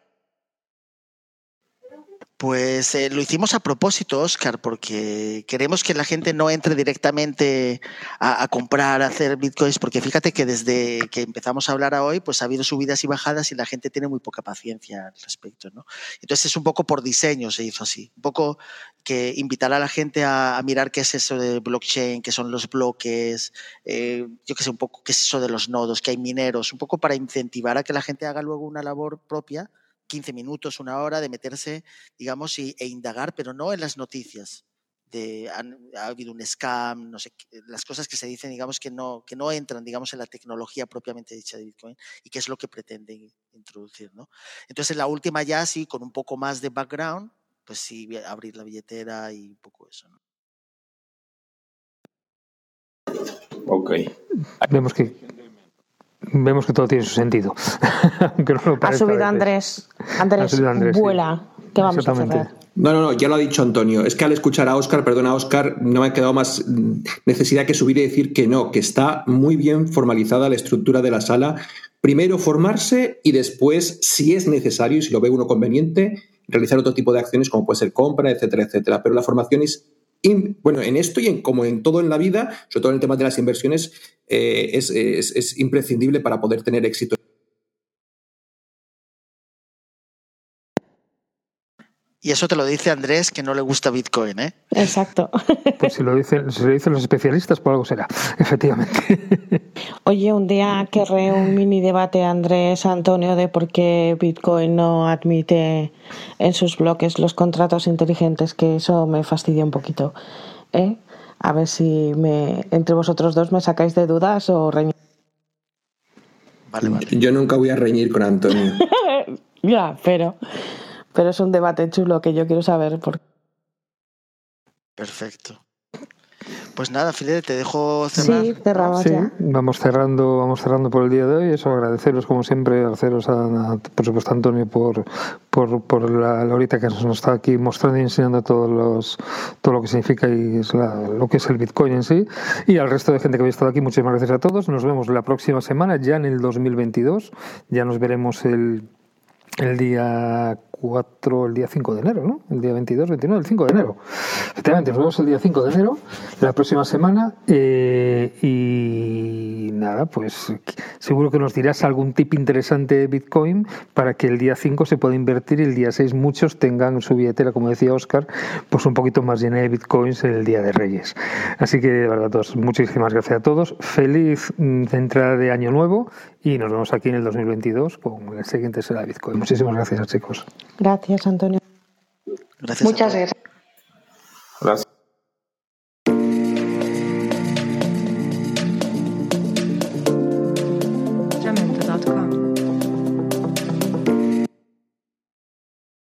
Pues eh, lo hicimos a propósito, Oscar, porque queremos que la gente no entre directamente a, comprar, a hacer bitcoins, porque fíjate que desde que empezamos a hablar a hoy, pues ha habido subidas y bajadas y la gente tiene muy poca paciencia al respecto, ¿no? Entonces es un poco por diseño se hizo así, un poco que invitar a la gente a, mirar qué es eso de blockchain, qué son los bloques, eh, yo qué sé, un poco qué es eso de los nodos, que hay mineros, un poco para incentivar a que la gente haga luego una labor propia 15 minutos, una hora de meterse, digamos, y, e indagar, pero no en las noticias. De, ha habido un scam, no sé, las cosas que se dicen, digamos, que no, que no entran, digamos, en la tecnología propiamente dicha de Bitcoin y que es lo que pretenden introducir, ¿no? Entonces, la última ya sí, con un poco más de background, pues sí, abrir la billetera y un poco eso, ¿no? Ok. Vemos que vemos que todo tiene su sentido. [LAUGHS] ha, subido Andrés. Andrés, vuela. ¿Qué vamos a cerrar? No, no, no, ya lo ha dicho Antonio. Es que al escuchar a Oscar, perdona Oscar, no me ha quedado más necesidad que subir y decir que no, que está muy bien formalizada la estructura de la sala. Primero formarse y después, si es necesario y si lo ve uno conveniente, realizar otro tipo de acciones como puede ser compra, etcétera, etcétera. Pero la formación es bueno, en esto y en, como en todo en la vida, sobre todo en el tema de las inversiones, eh, es imprescindible para poder tener éxito. Y eso te lo dice Andrés, que no le gusta Bitcoin, ¿eh? Exacto. [LAUGHS] Pues si lo dicen, si lo dicen los especialistas, por algo será, [LAUGHS] efectivamente. Oye, un día querré un mini debate, Andrés, Antonio, de por qué Bitcoin no admite en sus bloques los contratos inteligentes, que eso me fastidia un poquito. ¿eh? A ver si me, entre vosotros dos me sacáis de dudas o reñís. Vale, vale. Yo nunca voy a reñir con Antonio. [LAUGHS] ya, pero... Pero es un debate chulo que yo quiero saber por Perfecto. Pues nada, Fidel, te dejo cerrar. Sí, cerramos sí, Vamos cerrando, vamos cerrando por el día de hoy. Eso, agradeceros como siempre, agradeceros a, por supuesto a Antonio por, por, por la, la, horita que nos está aquí mostrando y enseñando todos los, todo lo que significa y es la, lo que es el Bitcoin en sí. Y al resto de gente que habéis estado aquí, muchísimas gracias a todos. Nos vemos la próxima semana, ya en el 2022. Ya nos veremos el el día 4, el día 5 de enero, ¿no? El día 22, 29, el 5 de enero. Efectivamente, nos vemos el día 5 de enero, la próxima semana. Eh, y nada, pues seguro que nos dirás algún tip interesante de Bitcoin para que el día 5 se pueda invertir y el día 6 muchos tengan su billetera, como decía Oscar, pues un poquito más llena de Bitcoins en el día de Reyes. Así que, de verdad, todos, muchísimas gracias a todos. Feliz mm, entrada de año nuevo y nos vemos aquí en el 2022 con el siguiente será Bitcoin. Muchísimas gracias, chicos. Gracias, Antonio. Gracias Muchas gracias. Gracias.